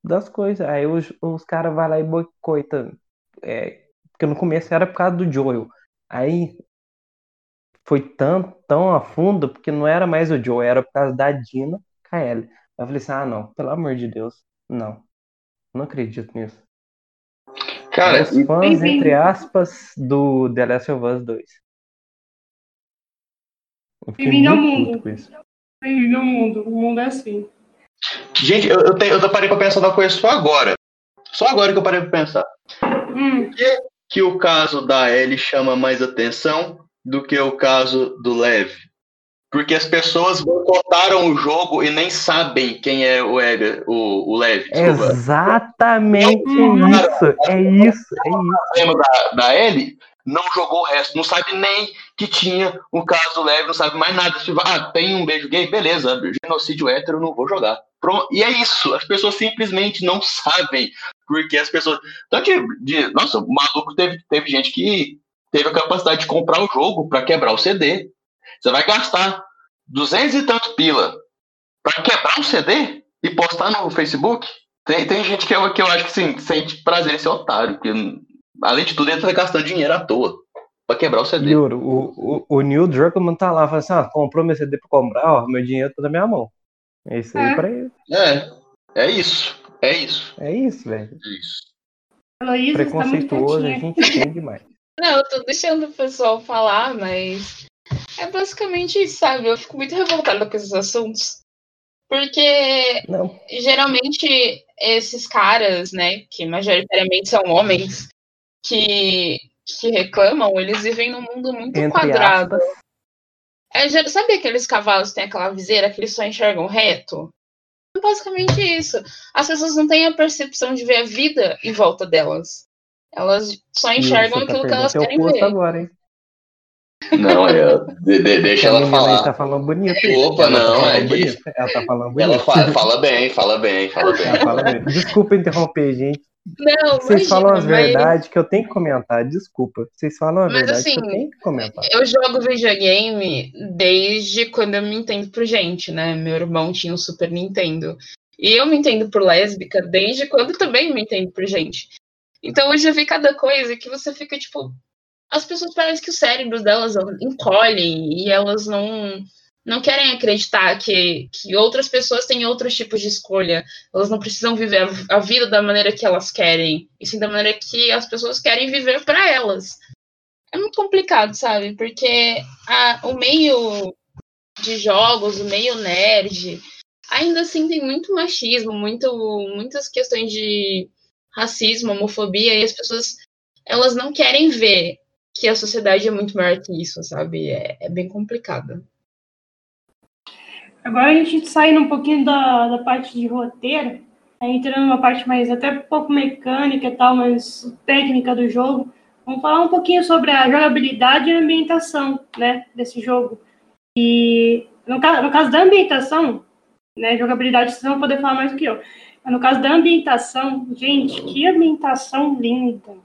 das coisas. Aí os, os caras vão lá e boicotam. É, porque no começo era por causa do Joel. Aí foi tão, tão a fundo, porque não era mais o Joel, era por causa da Dina Ellie. Eu falei assim, ah não, pelo amor de Deus, não. Não acredito nisso. Cara, Os fãs, Bem-vindo. entre aspas, do The Last of Us 2. Eu fiquei Bem-vindo ao mundo. Bem-vindo ao mundo. O mundo é assim. gente, eu, eu, tenho, eu parei pra pensar numa coisa só agora. Só agora que eu parei pra pensar. Hum, que o caso da Ellie chama mais atenção do que o caso do Lev? Porque as pessoas boicotaram o jogo e nem sabem quem é o, Ega, o, o Lev. desculpa. Exatamente Não, isso. É isso. É isso. Da, da Ellie? Não jogou o resto, não sabe nem que tinha um caso leve, não sabe mais nada. Tipo, ah, tem um beijo gay, beleza, genocídio hétero, não vou jogar. Pronto. E é isso, as pessoas simplesmente não sabem, porque as pessoas. Tanto de, de- nossa, o maluco teve, teve gente que teve a capacidade de comprar o jogo para quebrar o CD. Você vai gastar 200 e tanto pila para quebrar um CD e postar no Facebook? Tem, tem gente que eu, que eu acho que sim, sente prazer em ser otário, porque além de tudo ele tá gastando dinheiro à toa para quebrar o CD. Yuri, o, o, o Neil Druckmann tá lá, fala assim, ah, comprou meu CD pra comprar, ó, meu dinheiro tá na minha mão. É isso aí É. pra ele. É, é isso, é isso, É isso, velho. é isso. Tá Preconceituoso, a gente tem demais. Não, eu tô deixando o pessoal falar, mas é basicamente isso, sabe? Eu fico muito revoltada com esses assuntos. Porque Não, geralmente esses caras, né, que majoritariamente são homens, que, que reclamam, eles vivem num mundo muito entre quadrado. aspas. É, sabe aqueles cavalos que tem aquela viseira que eles só enxergam reto? É basicamente isso. As pessoas não têm a percepção de ver a vida em volta delas. Elas só enxergam tá aquilo que elas querem ver. agora, hein? Não, é, de- de- deixa A ela aí falar. tá falando bonito. Opa, Ela tá não, falando é bonito. Ela tá falando Ela bonito. fala, fala bem, fala bem, fala bem. Ela fala bonito. Desculpa interromper, gente. Não, Vocês imagina, falam as mas verdades que eu tenho que comentar. Desculpa. Vocês falam a Mas, verdade assim, que eu tenho que comentar. eu jogo videogame desde quando eu me entendo por gente, né? Meu irmão tinha um Super Nintendo. E eu me entendo por lésbica desde quando também me entendo por gente. Então eu já vi cada coisa que você fica tipo. As pessoas parecem que os cérebros delas encolhem e elas não, não querem acreditar que, que outras pessoas têm outros tipos de escolha. Elas não precisam viver a, a vida da maneira que elas querem, e sim da maneira que as pessoas querem viver para elas. É muito complicado, sabe? Porque a- o meio de jogos, o meio nerd, ainda assim tem muito machismo, muito, muitas questões de racismo, homofobia, e as pessoas elas não querem ver que a sociedade é muito maior que isso, sabe? É, é bem complicado. Agora a gente saindo um pouquinho da, da parte de roteiro, aí entrando numa parte mais até um pouco mecânica e tal, mas técnica do jogo. Vamos falar um pouquinho sobre a jogabilidade e a ambientação, né, desse jogo. E no caso, no caso da ambientação, né, jogabilidade vocês vão poder falar mais do que eu. Mas no caso da ambientação, gente, que ambientação linda.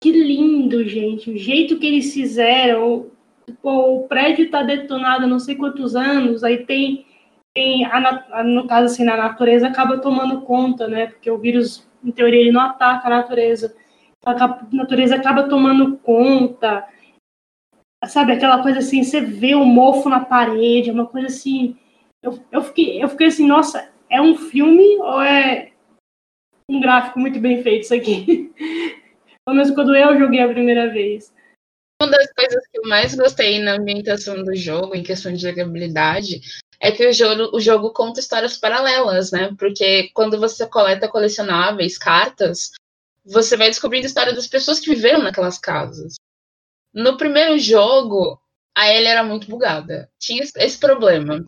Que lindo, gente. O jeito que eles fizeram, Pô, o prédio está detonado há não sei quantos anos, aí tem, tem a, a- no caso assim, na natureza acaba tomando conta, né? Porque o vírus, em teoria, ele não ataca a natureza. A ca- natureza acaba tomando conta. Sabe, aquela coisa assim, você vê o mofo na parede, é uma coisa assim. Eu, eu, fiquei, eu fiquei assim, nossa, é um filme ou é um gráfico muito bem feito isso aqui? Pelo menos quando eu joguei a primeira vez. Uma das coisas que eu mais gostei na ambientação do jogo, em questão de jogabilidade, é que o jogo, o jogo conta histórias paralelas, né? Porque quando você coleta colecionáveis, cartas, você vai descobrindo a história das pessoas que viveram naquelas casas. No primeiro jogo, a Ellie era muito bugada. Tinha esse- problema.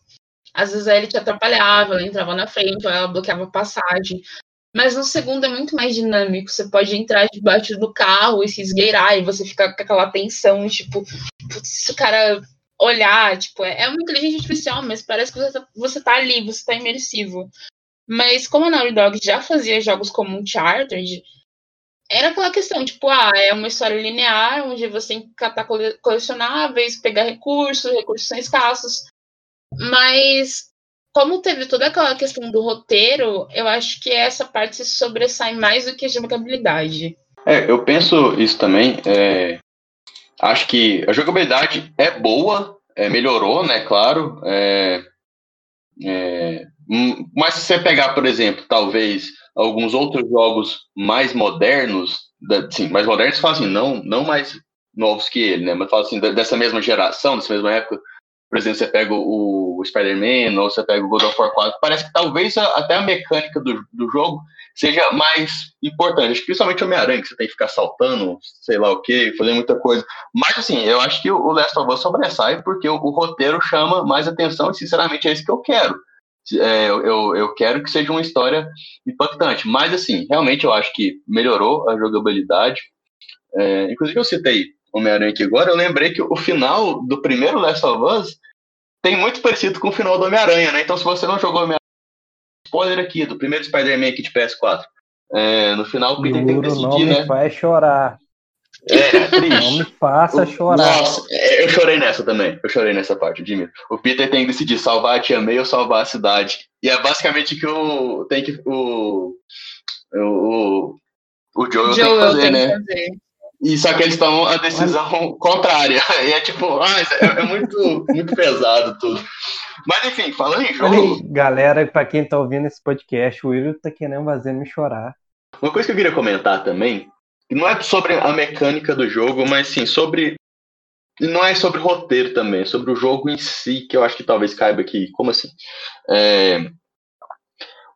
Às vezes a Ellie te atrapalhava, ela entrava na frente, ou ela bloqueava a passagem. Mas no segundo é muito mais dinâmico. Você pode entrar debaixo do carro e se esgueirar, e você fica com aquela tensão, tipo, se o cara olhar, tipo, é é uma inteligência artificial, mas parece que você tá, você tá ali, você tá imersivo. Mas como a Naughty Dog já fazia jogos como Uncharted, era aquela questão, tipo, ah, é uma história linear, onde você tem que catar cole- colecionáveis, pegar recursos, recursos são escassos. Mas como teve toda aquela questão do roteiro, eu acho que essa parte se sobressai mais do que a jogabilidade. É, eu penso isso também. é, acho que a jogabilidade é boa, é, melhorou, né? Claro. é, é, hum, mas se você pegar, por exemplo, talvez alguns outros jogos mais modernos, da, sim, mais modernos, fala assim, não, não mais novos que ele, né? Mas fala assim, dessa mesma geração, dessa mesma época. Por exemplo, você pega o, o Spider-Man ou você pega o God of War 4, parece que talvez a- até a mecânica do, do jogo seja mais importante. Principalmente Homem-Aranha, que você tem que ficar saltando, sei lá o que, fazer muita coisa. Mas, assim, eu acho que o Last of Us sobressai porque o, o roteiro chama mais atenção e, sinceramente, é isso que eu quero. É, eu, eu quero que seja uma história impactante. Mas, assim, realmente eu acho que melhorou a jogabilidade. É, inclusive, eu citei Homem-Aranha aqui agora, eu lembrei que o final do primeiro Last of Us tem muito parecido com o final do Homem-Aranha, né? Então, se você não jogou Homem-Aranha, spoiler aqui, do primeiro Spider-Man aqui de PS4. É, no final, o Peter tem que decidir, não né? faz chorar. É, é Não me faça chorar. Nossa, é, eu chorei nessa também. Eu chorei nessa parte, Jimmy. O Peter tem que decidir salvar a Tia May ou salvar a cidade. E é basicamente que o tem que o o, o Joel, tem que Joel fazer, tem né? que fazer. E só que eles tomam a decisão contrária. E é tipo, ah, é, é muito, muito pesado tudo. Mas enfim, falando em jogo, galera, pra quem tá ouvindo esse podcast, o Will tá querendo fazer me chorar. uma coisa que eu queria comentar também, que não é sobre a mecânica do jogo, mas sim sobre. Não é sobre roteiro também, é sobre o jogo em si, que eu acho que talvez caiba aqui. Como assim? É,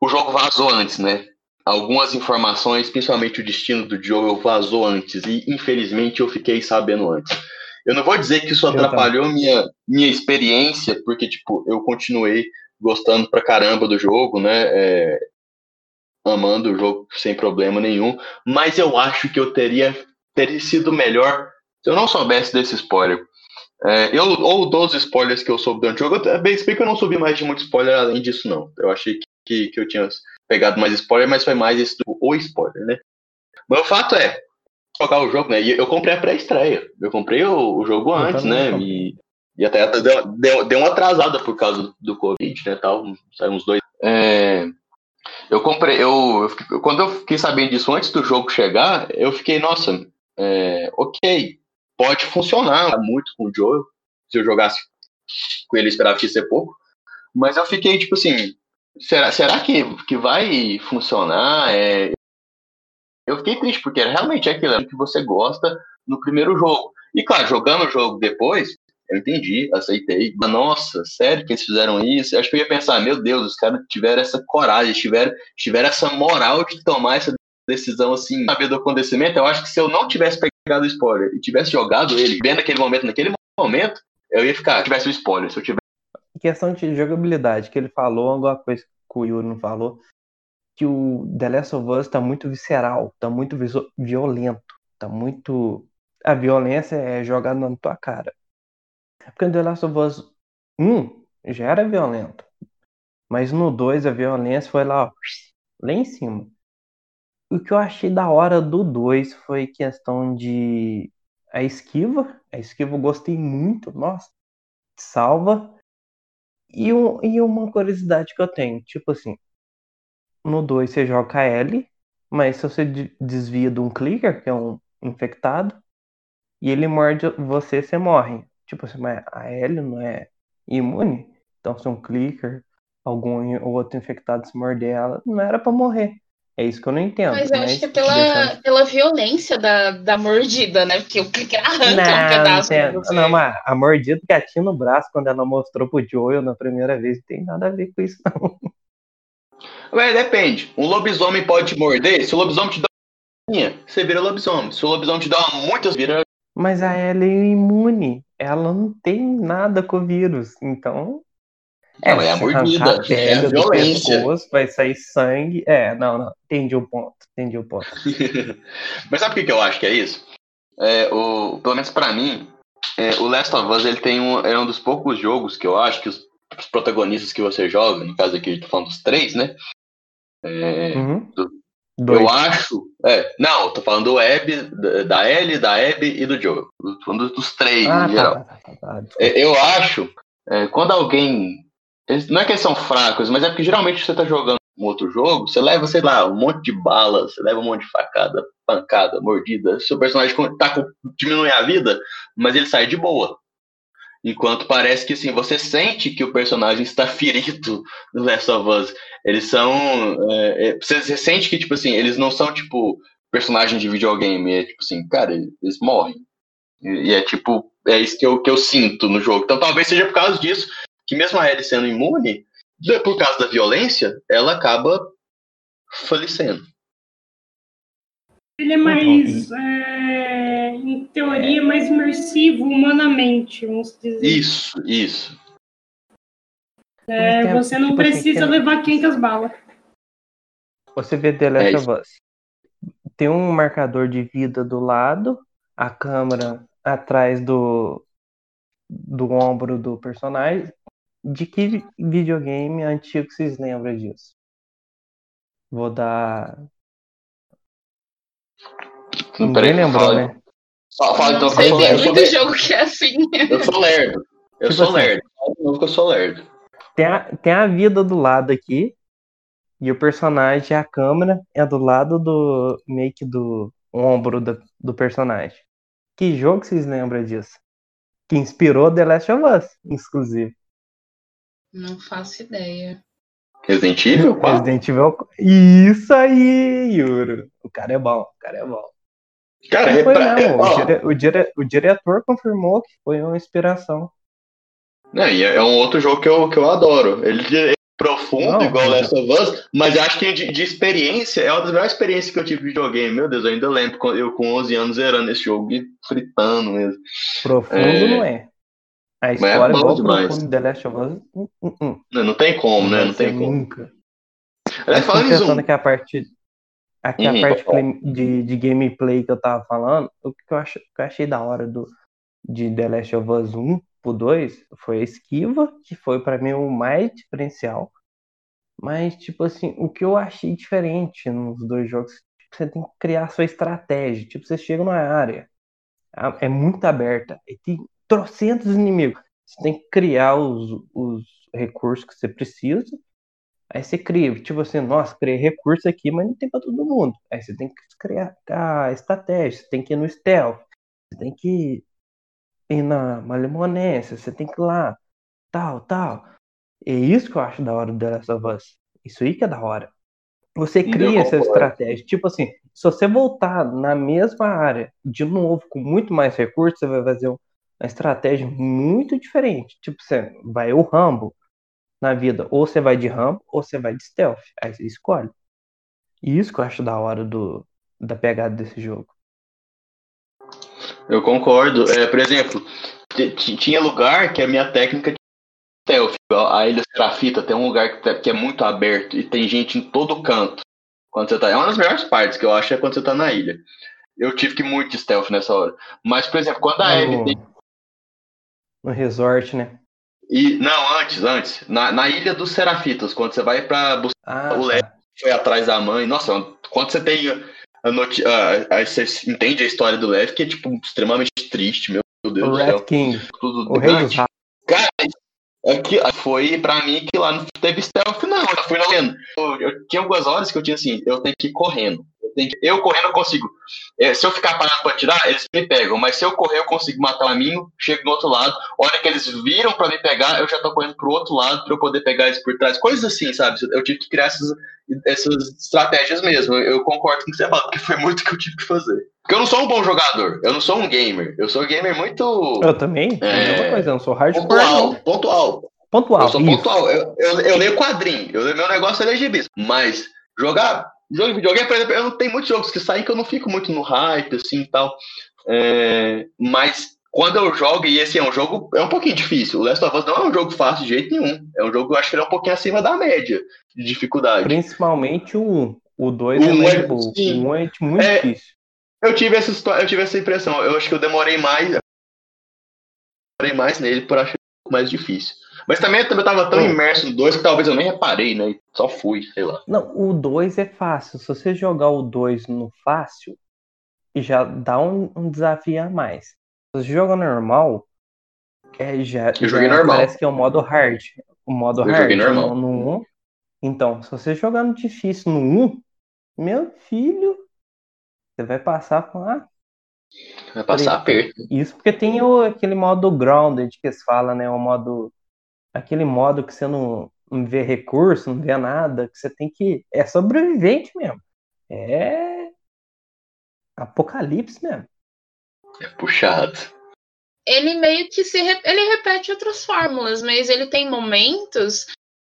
O jogo vazou antes, né? Algumas informações, principalmente o destino do Joel, vazou antes. E infelizmente eu fiquei sabendo antes. Eu não vou dizer que isso atrapalhou minha, minha experiência, porque, tipo, eu continuei gostando pra caramba do jogo, né? É, amando o jogo sem problema nenhum. Mas eu acho que eu teria, teria sido melhor se eu não soubesse desse spoiler. É, eu, ou dos spoilers que eu soube durante o jogo, bem, se bem que eu não subi mais de muito spoiler além disso, não. Eu achei que, que, que eu tinha pegado mais spoiler, mas foi mais esse do, o spoiler, né? Mas o fato é, jogar o jogo, né? E eu comprei a pré-estreia. Eu comprei o, o jogo Eu antes, né? E, e até deu, deu, deu uma atrasada por causa do, do Covid, né? Tal, saiu uns dois. É, eu comprei, eu, eu quando eu fiquei sabendo disso antes do jogo chegar, eu fiquei, nossa, é, ok, pode funcionar muito com o Joel. Se eu jogasse com ele, eu esperava que ia ser pouco. Mas eu fiquei tipo assim, será, será que, que vai funcionar? É, eu fiquei triste, porque realmente é aquilo que você gosta no primeiro jogo. E claro, jogando o jogo depois, eu entendi, aceitei. Nossa, sério que eles fizeram isso? Eu acho que eu ia pensar, meu Deus, os caras tiveram essa coragem, tiveram, tiveram essa moral de tomar essa decisão assim, saber do acontecimento. Eu acho que se eu não tivesse pegado o spoiler e tivesse jogado ele, vendo aquele momento, naquele momento, eu ia ficar, tivesse o spoiler. Se eu tivesse questão de jogabilidade, que ele falou, alguma coisa que o Yuri não falou, que o The Last of Us tá muito visceral, tá muito violento, tá muito. A violência é jogada na tua cara. Porque no The Last of Us 1 já era violento. Mas no 2 a violência foi lá, ó, lá em cima. O que eu achei da hora do 2 foi questão de a esquiva. A esquiva eu gostei muito, nossa, salva. E, um, e uma curiosidade que eu tenho, tipo assim, no 2 você joga L, mas se você de- desvia de um clicker, que é um infectado, e ele morde você, você morre. Tipo assim, mas a L não é imune? Então se um clicker, algum outro infectado se morder ela, não era pra morrer. É isso que eu não entendo. Mas eu acho que é deixando- pela, pela violência da, da mordida, né? Porque o clicker arranca um Não, pedaço tem- de você. não, mas a mordida que ela tinha no braço quando ela mostrou pro Joel na primeira vez não tem nada a ver com isso, não. Ué, depende. Um lobisomem pode te morder. Se o lobisomem te dá uma você vira lobisomem. Se o lobisomem te dá uma muitas, vira. Mas a Ellie é imune. Ela não tem nada com o vírus. Então. É a mordida, a é a pele do violência. pescoço, vai sair sangue. É, não, não. Entendi o ponto. Entendi o ponto. Mas sabe o que, que eu acho que é isso? É, o, pelo menos pra mim, é, o Last of Us ele tem um, é um dos poucos jogos que eu acho que os, os protagonistas que você joga, no caso aqui, eu tô falando dos três, né? É, Uhum. Do- eu acho. É, não, tô falando do Abby, da, Ellie, da Abby e do tô falando dos três, Ah, em geral. tá, tá, tá, tá. É, Eu acho, é, quando alguém. Não é que eles são fracos, mas é porque geralmente você tá jogando um outro jogo, você leva, sei lá, um monte de bala, você leva um monte de facada, pancada, mordida. Seu personagem tá com, diminui a vida, mas ele sai de boa. Enquanto parece que assim, você sente que o personagem está ferido no Last of Us. Eles são. é, é, você, sente que, tipo assim, eles não são tipo personagens de videogame. É tipo assim, cara, eles morrem. E, e é tipo, é isso que eu, que eu sinto no jogo. Então talvez seja por causa disso que mesmo a Ellie sendo imune, por causa da violência, ela acaba falecendo. Ele é mais, é, em teoria, mais imersivo humanamente, vamos dizer. Isso, isso. É, você não tipo assim, precisa tem- levar 500 balas. Você vê The Last É of Us. Tem um marcador de vida do lado, a câmera atrás do, do ombro do personagem. De que videogame antigo vocês lembram disso? Vou dar. Não, Ninguém lembrou, fala- né? Fala, fala então, tem lerdo. Eu sou muito lerdo. jogo que é assim. Eu sou lerdo. Eu Tipo sou assim. lerdo. Eu sou lerdo. Tem a, tem a vida do lado aqui. E o personagem, a câmera, é do lado do. meio que do ombro do, do personagem. Que jogo vocês lembram disso? Que inspirou The Last of Us, inclusive. Não faço ideia. Resident Evil? Qual? Resident Evil. Isso aí, Yuro. O cara é bom, o cara é bom. Cara, Não foi, não. ó, O, dire- o dire- o diretor confirmou que foi uma inspiração. Não, e é um outro jogo que eu, que eu adoro. Ele é profundo, Não, igual Last of Us, mas acho que de, de experiência, é uma das melhores experiências que eu tive de videogame. Meu Deus, eu ainda lembro eu com 11 anos zerando esse jogo e fritando mesmo. Profundo É. não é. A é história bom igual demais. The Last of Us. hum, hum. Não, não tem como, né? Não tem como. Nunca. Aliás, falando pensando que a parte. Aqui Uhum, a parte de, de gameplay que eu tava falando, o que eu, ach, que eu achei da hora do, de The Last of Us 1 pro 2 foi a esquiva, que foi pra mim o mais diferencial. Mas, tipo assim, o que eu achei diferente nos dois jogos, tipo, você tem que criar a sua estratégia. Tipo, você chega numa área, é muito aberta, e tem trocentos inimigos. Você tem que criar os, os recursos que você precisa. Aí você cria, tipo assim, nossa, criei recurso aqui, mas não tem pra todo mundo. Aí você tem que criar a estratégia, você tem que ir no stealth, você tem que ir na malemolência, você tem que ir lá, tal, tal. É isso que eu acho da hora do The Last of Us. Isso aí que é da hora. Você cria essa estratégia. Tipo assim, se você voltar na mesma área, de novo, com muito mais recursos, você vai fazer uma estratégia muito diferente. Tipo, você vai o Rambo na vida. Ou você vai de Rambo, ou você vai de Stealth. Aí você escolhe. E isso que eu acho da hora do, da pegada desse jogo. eu concordo. É, por exemplo, tinha lugar que a minha técnica de stealth, a Ilha Serafita, tem um lugar que, tá- que é muito aberto e tem gente em todo canto. Quando você tá, é uma das melhores partes que eu acho é quando você tá na ilha. Eu tive que muito de stealth nessa hora. Mas, por exemplo, quando a Ellie tem No, resort, né? E, não, antes, antes. Na, na Ilha dos Serafitas, quando você vai pra buscar Ah, o tá. Lev, foi atrás da mãe. Nossa, quando você tem a noti a- aí você entende a história do Lev, que é, tipo, extremamente triste, meu Deus O do céu. King, Tudo o rei dos. Cara, aqui, foi pra mim que lá não teve stealth, não. Eu fui correndo. Eu, eu tinha algumas horas que eu tinha assim, eu tenho que ir correndo. Eu, tenho que- eu correndo eu consigo. É, se eu ficar parado pra atirar, eles me pegam. Mas se eu correr, eu consigo matar o caminho, chego do outro lado. A hora que eles viram pra me pegar, eu já tô correndo pro outro lado pra eu poder pegar eles por trás. Coisas assim, sabe? Eu tive que criar essas, essas estratégias mesmo. Eu, concordo com o que você fala, porque foi muito que eu tive que fazer. Porque eu não sou um bom jogador, eu não sou um gamer. Eu sou um gamer muito Eu também? É É. coisa, eu não sou hardcore, pontual. não. Pontual. Pontual. Eu sou isso. pontual. Eu, eu, eu leio quadrinho. Eu, meu negócio é ler gibis. Mas jogar jogo de videogame, por exemplo, eu não tenho muitos jogos que saem que eu não fico muito no hype, assim e tal. É, mas quando eu jogo, e esse é um jogo, é um pouquinho difícil. O Last of Us não é um jogo fácil de jeito nenhum. É um jogo, eu acho que ele é um pouquinho acima da média de dificuldade. Principalmente o 1. O 2 O é mais é- sim. O 1 é muito É. difícil. Eu tive essa eu tive essa impressão. Eu acho que eu demorei mais. Demorei mais nele por achar mais difícil. Mas também eu também tava tão Hum. imerso no 2 que talvez eu nem reparei, né? Só fui, sei lá. Não, o 2 é fácil. Se você jogar o 2 no fácil, já dá um, um desafio a mais. Se você joga normal, é, já, Eu joguei já normal. parece que é o modo hard. O modo Eu hard joguei normal. no, no 1. Então, se você jogar no difícil no 1, meu filho, você vai passar com a Vai passar aperto. Isso porque tem o, aquele modo grounded que eles falam, né? O modo. Aquele modo que você não, não vê recurso, não vê nada, que você tem que. É sobrevivente mesmo. É. Apocalipse mesmo. É puxado. Ele meio que se. re- Ele repete outras fórmulas, mas ele tem momentos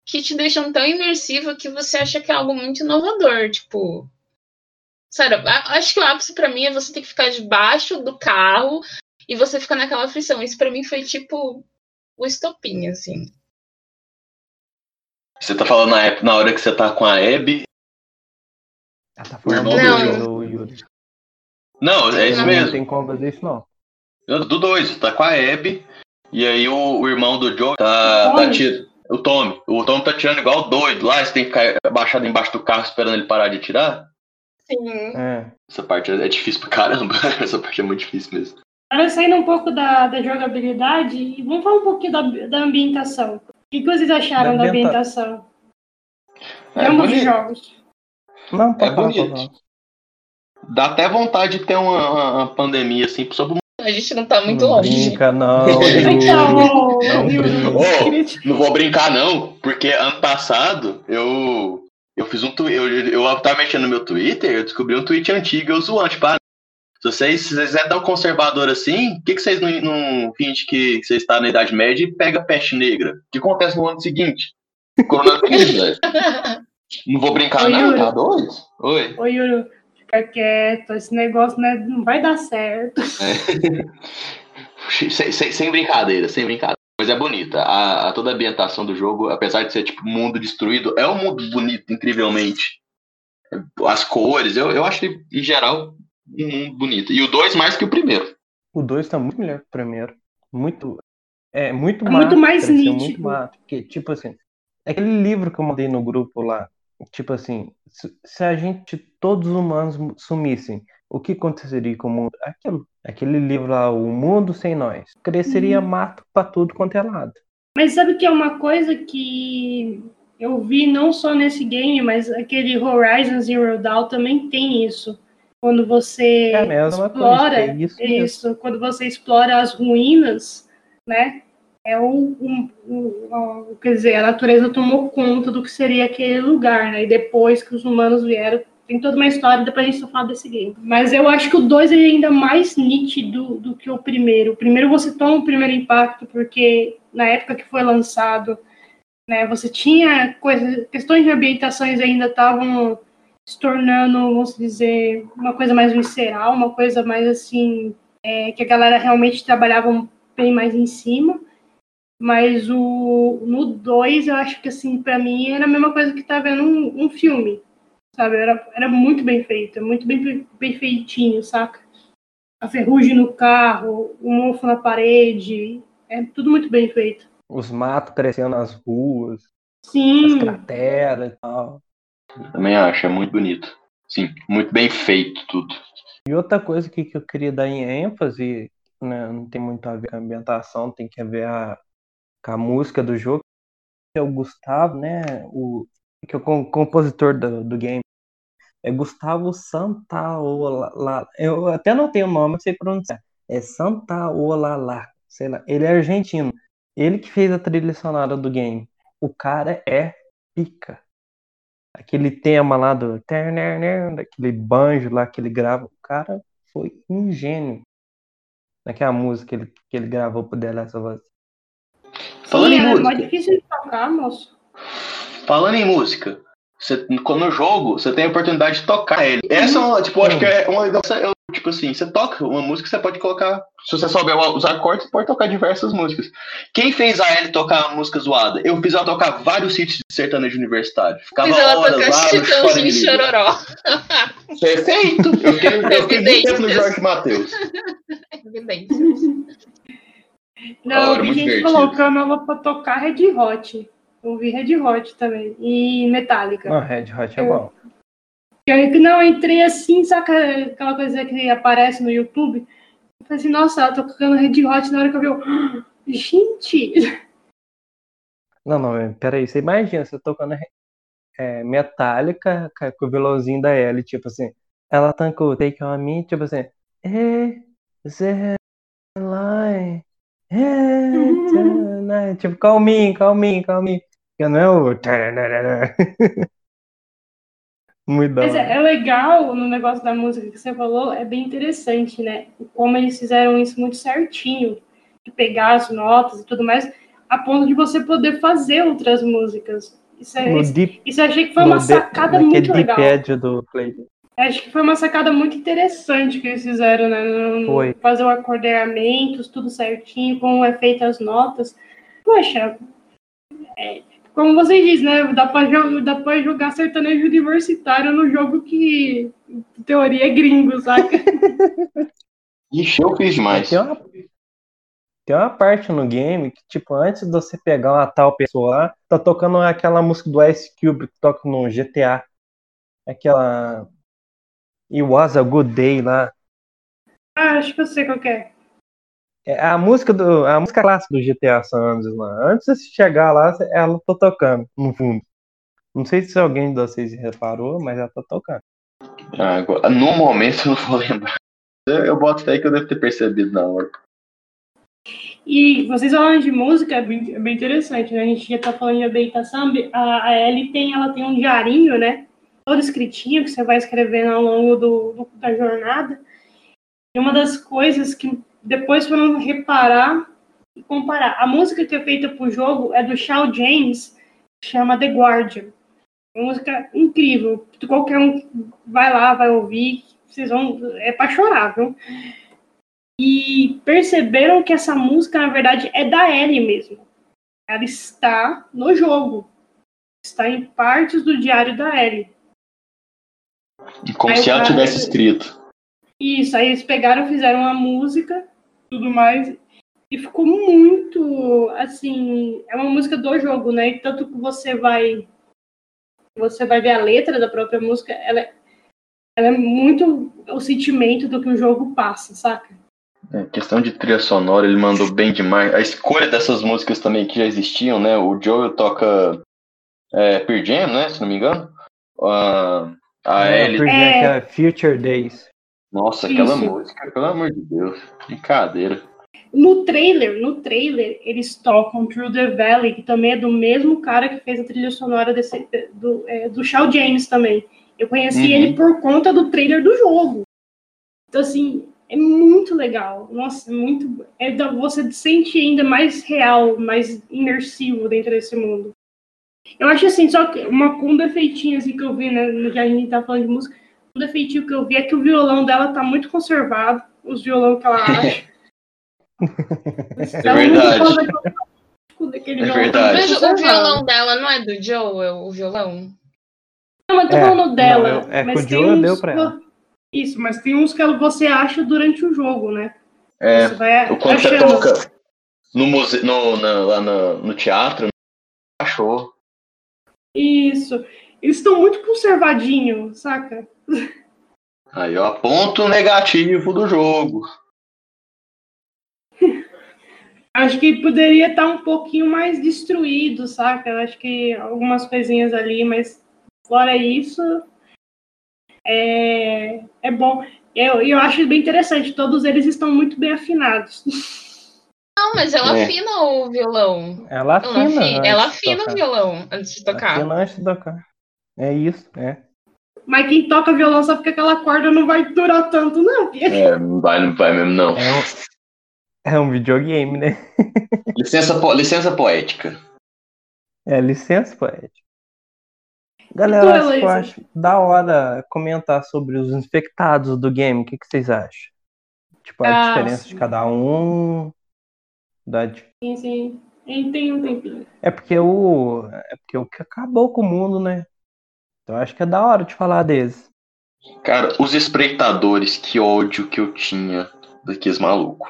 que te deixam tão imersivo que você acha que é algo muito inovador. Tipo, Sério, acho que o ápice pra mim é você ter que ficar debaixo do carro e você ficar naquela aflição. Isso pra mim foi tipo o estopim, assim. Você tá falando na, época- na hora que você tá com a Abby. Ah, tá O irmão falando do do Yuri. Não, é isso Não. Não mesmo. tem como fazer isso, não. Do dois, tá com a Abby. E aí o, o irmão do Joe tá, tá tirando. O Tommy. O Tommy tá tirando igual doido lá. Você tem que ficar abaixado embaixo do carro esperando ele parar de atirar. Sim. É. Essa parte é difícil pra caramba. Essa parte é muito difícil mesmo. Agora saindo um pouco da, da jogabilidade, e vamos falar um pouquinho da, da ambientação. O que, que vocês acharam Da da ambienta- ambientação? É ambos os bonito. jogos. Não, pode É falar, bonito. pode falar. Dá até vontade de ter uma, uma- uma pandemia assim sobre o A gente não tá muito não longe. Brinca, não. Yuri. Então, Não. Não vou brincar, não, porque ano passado eu. Eu fiz um tweet. Eu, eu tava mexendo no meu Twitter, eu descobri um tweet antigo, eu zoando, tipo, ah, se vocês, se vocês é tão conservador assim, por que, que vocês não, não fingem que vocês estão na Idade Média e pega peste negra? O que acontece no ano seguinte? Coronavírus, velho. Não vou brincar, Ô, não, tá doido? Oi. Ô, Yuri, fica quieto, esse negócio né, não vai dar certo. sem, sem, sem brincadeira, sem brincadeira. Mas é bonita. A, a- toda a ambientação do jogo, apesar de ser tipo mundo destruído, é um mundo bonito, incrivelmente. As cores, eu, eu acho em geral um mundo bonito. E o 2 mais que o primeiro. O 2 tá muito melhor que o primeiro. Muito. É muito É mato, muito mais nítido. Muito mato. Porque, tipo assim, aquele livro que eu mandei no grupo lá, tipo assim, se, se a gente, todos os humanos sumissem, o que aconteceria com o mundo? Aquilo. Aquele livro lá, O Mundo Sem Nós. Cresceria Uhum. mato pra tudo quanto é lado. Mas sabe que é uma coisa que eu vi não só nesse game, mas aquele Horizon Zero Dawn também tem isso. Quando você É a mesma explora. É isso mesmo. isso, quando você explora as ruínas, né? É um- um- um- quer dizer, a natureza tomou conta do que seria aquele lugar, né? E depois que os humanos vieram, tem toda uma história, depois a gente só fala desse game. Mas eu acho que o 2 é ainda mais nítido do que o primeiro. O primeiro você toma o primeiro impacto, porque na época que foi lançado, né, você tinha coisas, questões de ambientações ainda estavam se tornando, vamos dizer, uma coisa mais visceral, uma coisa mais assim, é, que a galera realmente trabalhava bem mais em cima. Mas o no 2, eu acho que assim, para mim era a mesma coisa que tá vendo um, um filme. Sabe? Era, era muito bem feito, muito bem, bem feitinho, saca? A ferrugem no carro, o mofo na parede, é tudo muito bem feito. Os matos crescendo nas ruas, as Sim, crateras e tal. Também acho, é muito bonito. Sim, muito bem feito tudo. E outra coisa que, que eu queria dar em ênfase, né, não tem muito a ver com a ambientação, tem que ver a, com a música do jogo, é o Gustavo, né, o, que é o com- compositor do, do game, é Gustavo Santaolala, eu até não tenho o nome, não sei pronunciar, é Santaolala, sei lá, ele é argentino, ele que fez a trilha sonora do game, o cara é pica. Aquele tema lá do daquele banjo lá que ele grava, o cara foi um gênio naquela música que ele, que ele gravou pro The Last of Us. Falando sim, em é música. mais difícil de tocar, moço. Falando em música, você, no jogo, você tem a oportunidade de tocar ele. Essa é uma, tipo, eu acho que é uma Tipo assim, você toca uma música, você pode colocar. Se você souber os acordes, você pode tocar diversas músicas. Quem fez a Ellie tocar música zoada? Eu fiz ela tocar vários hits de sertanejo universitário. Ficava Fiz ela horas tocar lá no Chitãozinho. Chororó. Perfeito! Eu fiquei, eu fiquei muito tempo no. Jorge Matheus. Evidências. Não, eu vi gente divertido. colocando ela pra tocar Red Hot. Eu vi Red Hot também. E Metallica. Não, Red Hot é bom. Eu, não, eu entrei assim, saca aquela coisa que aparece no YouTube? Eu falei assim, nossa, ela tá tocando Red Hot na hora que eu vi. eu, "Ah, Gente! Não, não, peraí, você imagina, você tocando é, Metallica ca- com o violãozinho da Ellie, tipo assim, ela tancou Take On Me, tipo assim, hey, the line, hey, tonight", tipo, calminho, calminho, calminho, não é o... Muito Mas é, é legal no negócio da música que você falou, é bem interessante, né? Como eles fizeram isso muito certinho, de pegar as notas e tudo mais, a ponto de você poder fazer outras músicas. Isso, é, isso, deep, isso eu achei que foi uma de- sacada naquele muito legal. Do Play. Acho que foi uma sacada muito interessante que eles fizeram, né? No- Foi. Fazer o acordeamento, tudo certinho, como é feita as notas. Poxa, é, como você diz, né? Dá pra, dá pra jogar sertanejo universitário no jogo que, em teoria, é gringo, saca? Ixi, eu fiz demais. Tem uma, tem uma parte no game que, tipo, antes de você pegar uma tal pessoa lá, tá tocando aquela música do Ice Cube que toca no GTA. Aquela. It was a good day lá. Ah, acho que eu sei qual que é. É a música do. A música clássica do GTA San Andreas lá. Antes de chegar lá, ela tá tocando no fundo. Não sei se alguém de vocês reparou, mas ela tá tocando. Ah, agora, no momento eu não vou lembrar. Eu, eu boto até que eu devo ter percebido na hora. E vocês falando de música é bem, é bem interessante, né? A gente já tá falando de Abeita Samba. A, a Ellie tem, ela tem um diarinho, né? Todo escritinho que você vai escrevendo ao longo do, do- da jornada. E uma das coisas que depois foram reparar e comparar. A música que é feita pro jogo é do Shawn James, chama The Guardian. Uma música incrível. Qualquer um vai lá, vai ouvir. Vocês vão. É pra chorar, viu? e perceberam que essa música, na verdade, é da Ellie mesmo. Ela está no jogo. Está em partes do diário da Ellie. Como Aí se o ela tivesse escrito. Isso, aí eles pegaram, fizeram uma música, tudo mais, e ficou muito, assim, é uma música do jogo, né? E tanto que você vai, você vai ver a letra da própria música, ela, é- ela é muito o sentimento do que o jogo passa, saca? É, questão de trilha sonora, ele mandou bem demais. A escolha dessas músicas também que já existiam, né? O Joel toca é, Jam, né? Se não me engano. Ah, a É, Ellie. É. aquela Future Days. Nossa, aquela Isso. música, pelo amor de Deus. Brincadeira. No trailer, no trailer, eles tocam Through the Valley, que também é do mesmo cara que fez a trilha sonora desse, do, é, do Shawn James também. Eu conheci Uhum. ele por conta do trailer do jogo. Então, assim, é muito legal. Nossa, é muito. É da, você se sente ainda mais real, mais imersivo dentro desse mundo. Eu acho assim, só que uma, um defeitinho assim, que eu vi, né? Já a gente tá falando de música, um defeitinho que eu vi é que o violão dela tá muito conservado, os violão que ela acha. É verdade. Daquele É violão. verdade. Mas o violão dela não é do Joel, o violão? Não, mas tô É, falando dela. não, eu- é que mas o tem Joel uns deu pra que- ela. Isso, mas tem uns que você acha durante o jogo, né? É, Você vai você achando. toca no museu, no, na- lá no, no teatro, achou. Isso. Eles estão muito conservadinhos, saca? Aí, ó, ponto negativo do jogo. Acho que poderia estar um pouquinho mais destruído, saca? Eu acho que algumas coisinhas ali, mas fora isso, é, é bom. Eu, eu acho bem interessante, todos eles estão muito bem afinados. Não, mas ela É. afina o violão. Ela Ela, afina. afi- antes ela afina o violão antes de tocar. Afina antes de tocar. É isso, é. Mas quem toca violão sabe que aquela corda não vai durar tanto, não. É, não vai, não vai mesmo, não. É um, é um videogame, né? Licença, po- licença poética. É licença, poética. Galera, Então, eu acho da hora comentar sobre os infectados do game. O que, que vocês acham? Tipo, a Ah, diferença sim. de cada um. Da, Sim, sim. Tem um tempinho. é porque o. É porque o que acabou com o mundo, né? Então acho que é da hora de falar deles. Cara, os espreitadores, que ódio que eu tinha daqueles malucos.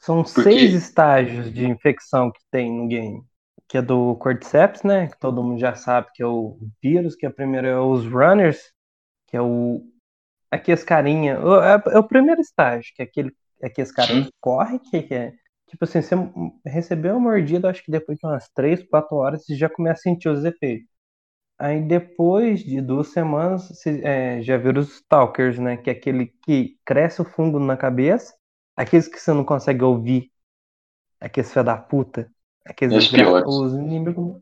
São Por seis estágios de infecção que tem no game. Que é do Cordyceps, né? Que todo mundo já sabe que é o vírus, que é primeiro é os runners, que é o. Aqueles carinha. o- É, é o primeiro estágio, que é aquele, aqueles carinha Sim. que corre, que, que é. Tipo assim, você recebeu uma mordida, acho que depois de umas 3, 4 horas, você já começa a sentir os efeitos. Aí depois de duas semanas, você é, já viram os stalkers, né? Que é aquele que cresce o fungo na cabeça, aqueles que você não consegue ouvir, aqueles filha da puta, aqueles Os desgra- piores. os inimigos,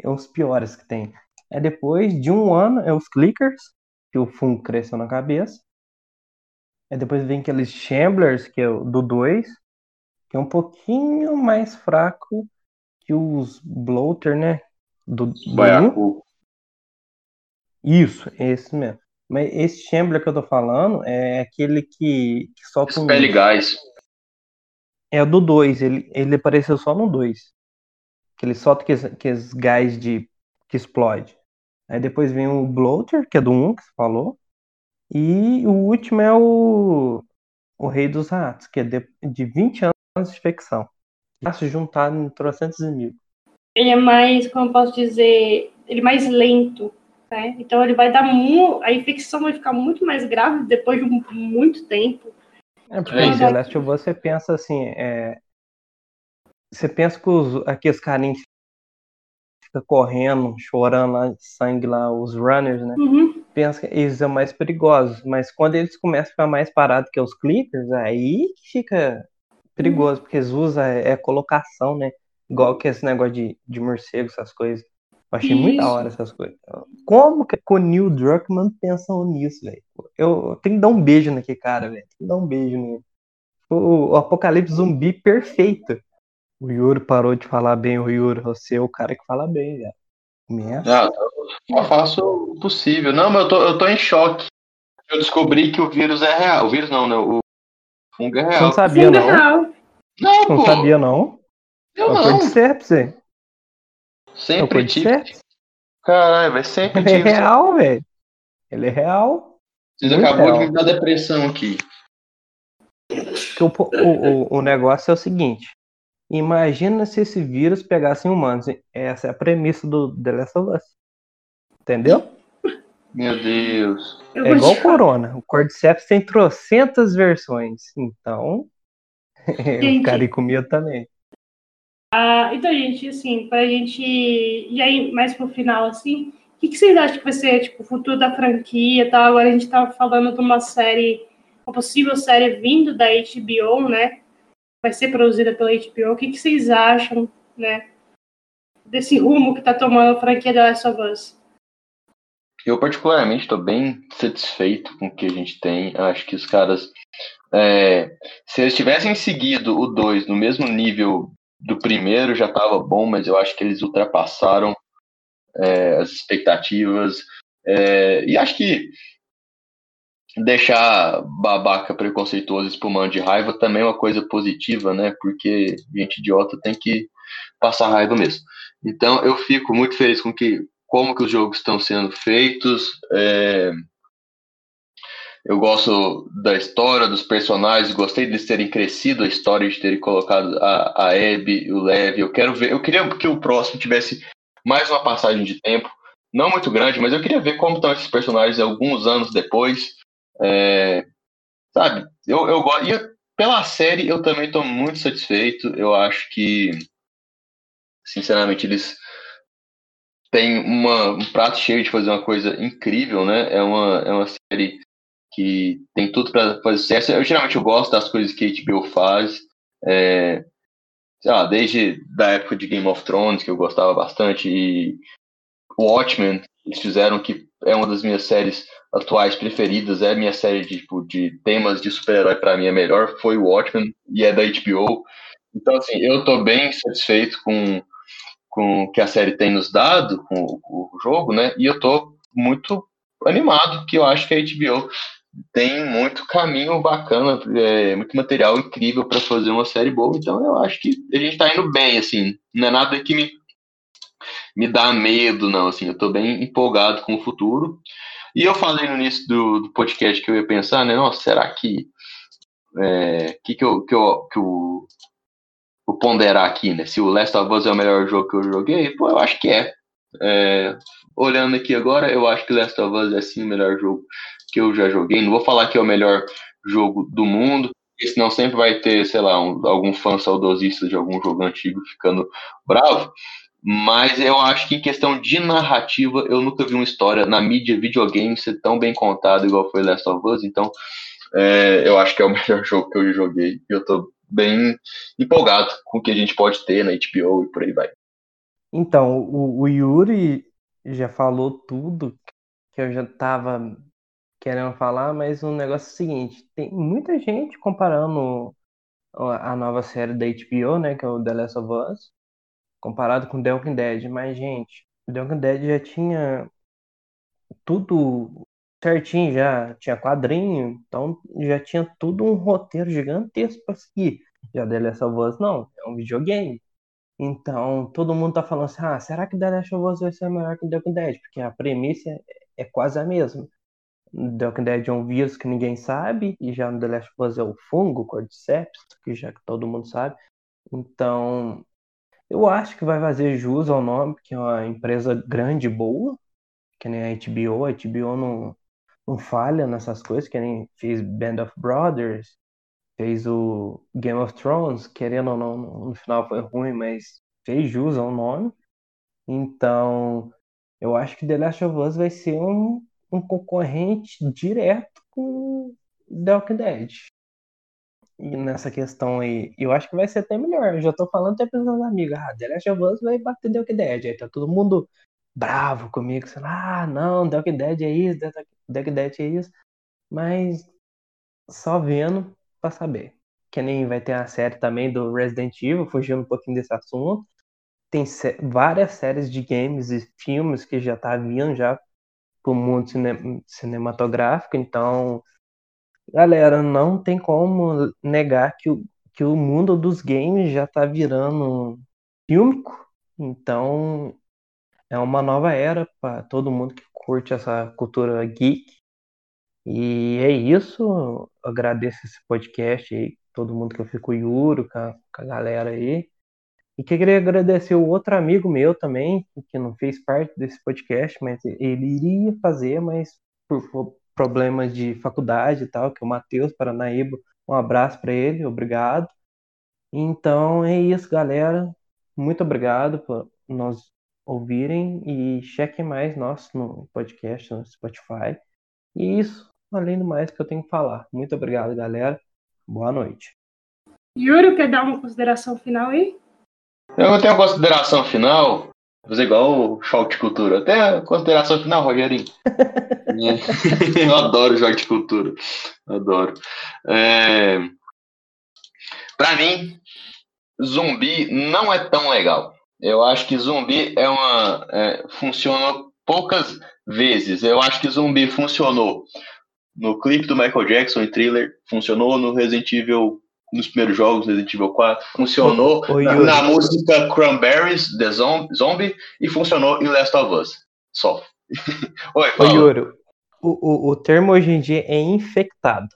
é os piores que tem. É depois de um ano, é os clickers, que o fungo cresceu na cabeça. Aí depois vem aqueles Shamblers, que é o do 2, que é um pouquinho mais fraco que os Bloater, né? Do, do um. Baiacu. Isso, esse mesmo. Mas esse Chamber que eu tô falando é aquele que, que solta um. Expele gás. É o do 2, ele, ele apareceu só no 2. Que ele solta aqueles, aqueles gás de, que explode. Aí depois vem o Bloater, que é do 1 que você falou. E o último é o, o Rei dos Ratos, que é de, de 20 anos de infecção. Já se juntar em trocentos mil. Ele é mais, como eu posso dizer, ele é mais lento. Né? Então ele vai dar mu a infecção vai ficar muito mais grave depois de muito tempo. É porque em The Last of Us você pensa assim, é... você pensa que os, aqueles carinhos fica correndo, chorando lá, sangue lá, os runners, né? Uhum. Pensa que eles são mais perigosos, mas quando eles começam a ficar mais parados que os clickers, aí que fica perigoso, porque eles usam é, é colocação, né? Igual que esse negócio de, de morcego, essas coisas. Eu achei muito da hora essas coisas. Como que o Neil Druckmann pensam nisso, velho? Eu tenho que dar um beijo naquele cara, velho. Tem que dar um beijo nele. O, o apocalipse zumbi perfeito. O Yuri parou de falar bem, o Yuri. Você é o cara que fala bem, velho. Não, eu faço o possível. Não, mas eu tô, eu tô em choque. Eu descobri que o vírus é real. O vírus não, né? O fungo é real. Você não sabia, Fungo é não? real. Não, Não pô. sabia, não? Eu É o não. Cordyceps, velho. É Sempre tive. Cordyceps. Caralho, vai sempre Ele é real, velho. Ele é real. Vocês acabou real. de me dar depressão aqui. O, o, o, o negócio é o seguinte. Imagina se esse vírus pegasse em humanos. Essa é a premissa do The Last of Us. Entendeu? Meu Deus. Eu É igual o Corona. O Cordyceps tem trocentas versões. Então, Gente. o cara comia também. Ah, então, gente, assim, pra gente ir aí mais pro final, assim, o que, que vocês acham que vai ser, tipo, o futuro da franquia e tal? Agora a gente tá falando de uma série, uma possível série vindo da HBO, né? Vai ser produzida pela HBO. O que, que vocês acham, né? Desse rumo que tá tomando a franquia da Last of Us? Eu, particularmente, estou bem satisfeito com o que a gente tem. Acho que os caras. é, se eles tivessem seguido o 2 no mesmo nível do primeiro, já estava bom, mas eu acho que eles ultrapassaram é, as expectativas. É, e acho que deixar babaca preconceituoso espumando de raiva também é uma coisa positiva, né? Porque gente idiota tem que passar raiva mesmo. Então eu fico muito feliz com que como que os jogos estão sendo feitos. é, Eu gosto da história, dos personagens, gostei deles terem crescido a história, de terem colocado a, a Abby, o Levi. Eu quero ver, eu queria que o próximo tivesse mais uma passagem de tempo, não muito grande, mas eu queria ver como estão esses personagens alguns anos depois. É, sabe, eu, eu gosto. E pela série eu também estou muito satisfeito. Eu acho que, sinceramente, eles têm uma, um prato cheio de fazer uma coisa incrível, né? É uma, é uma série que tem tudo para fazer sucesso. Eu geralmente eu gosto das coisas que a HBO faz. É, sei lá, desde da época de Game of Thrones, que eu gostava bastante, e Watchmen, eles fizeram que é uma das minhas séries atuais preferidas, é a minha série de, tipo, de temas de super-herói para mim é melhor, foi Watchmen, e é da HBO. Então, assim, eu tô bem satisfeito com, com o que a série tem nos dado, com, com o jogo, né? E eu tô muito animado, que eu acho que a HBO tem muito caminho bacana, é, muito material incrível para fazer uma série boa. Então eu acho que a gente tá indo bem, assim. Não é nada que me, me dá medo, não. Assim, eu tô bem empolgado com o futuro. E eu falei no início do, do podcast que eu ia pensar, né? Nossa, será que. É, que, que, eu, que, eu, que eu ponderar aqui, né? Se o Last of Us é o melhor jogo que eu joguei, pô, eu acho que é. É, olhando aqui agora, eu acho que Last of Us é sim o melhor jogo que eu já joguei. Não vou falar que é o melhor jogo do mundo, senão sempre vai ter, sei lá, um- algum fã saudosista de algum jogo antigo ficando bravo. Mas eu acho que em questão de narrativa, eu nunca vi uma história na mídia videogame ser tão bem contada igual foi Last of Us. Então, é, eu acho que é o melhor jogo que eu joguei. E eu tô bem empolgado com o que a gente pode ter na HBO e por aí vai. Então, o, o Yuri já falou tudo que eu já tava querendo falar, mas o negócio é o seguinte, tem muita gente comparando a a nova série da HBO, né, que é o The Last of Us, comparado com The Walking Dead, mas, gente, The Walking Dead já tinha tudo certinho, já tinha quadrinho, então já tinha tudo um roteiro gigantesco para seguir. Já The Last of Us não, é um videogame. Então, todo mundo tá falando assim, ah, será que The Last of Us vai ser melhor que The Walking Dead? Porque a premissa é, é quase a mesma. The Walking Dead é um vírus que ninguém sabe, e já no The Last of Us é o fungo, o Cordyceps, que já que todo mundo sabe. Então, eu acho que vai fazer jus ao nome, porque é uma empresa grande e boa, que nem a HBO. A HBO não, não falha nessas coisas, que nem fez Band of Brothers, fez o Game of Thrones, querendo ou não, no final foi ruim, mas fez jus ao nome. Então, eu acho que The Last of Us vai ser um, um concorrente direto com The Walking Dead. E nessa questão aí, eu acho que vai ser até melhor. Eu já tô falando até para meus amigos, ah, The Last of Us vai bater The Walking Dead. Aí tá todo mundo bravo comigo, assim, ah, não, The Walking Dead é isso, The Walking Dead é isso. Mas só vendo pra saber. Que nem vai ter a série também do Resident Evil, fugindo um pouquinho desse assunto. Tem várias séries de games e filmes que já tá vindo já pro mundo cine cinematográfico, então galera, não tem como negar que o, que o mundo dos games já tá virando fílmico. Então, é uma nova era para todo mundo que curte essa cultura geek. E é isso. agradeço esse podcast aí, todo mundo que eu fico Yuro, com com a galera aí. E queria agradecer o outro amigo meu também, que não fez parte desse podcast, mas ele iria fazer, mas por, problemas de faculdade e tal, que é o Matheus Paranaíba. Um abraço para ele, obrigado. Então é isso, galera. Muito obrigado por nós ouvirem e chequem mais nosso no podcast, no Spotify. E isso, além do mais que eu tenho que falar. Muito obrigado, galera. Boa noite. Yuri, quer dar uma consideração final aí? Eu tenho uma consideração final. Vou fazer igual o choque de cultura. Até a consideração final, Rogerinho. eu adoro choque de cultura. Adoro. É... Pra mim, zumbi não é tão legal. Eu acho que zumbi é uma. É, funcionou poucas vezes. Eu acho que zumbi funcionou no clipe do Michael Jackson e thriller, funcionou no Resident Evil nos primeiros jogos, Resident Evil 4, funcionou Oi, na, na, música Cranberries, The Zombie, e funcionou em Last of Us. Só. Oi. Oi, Yuri, o, o, o termo hoje em dia é infectado.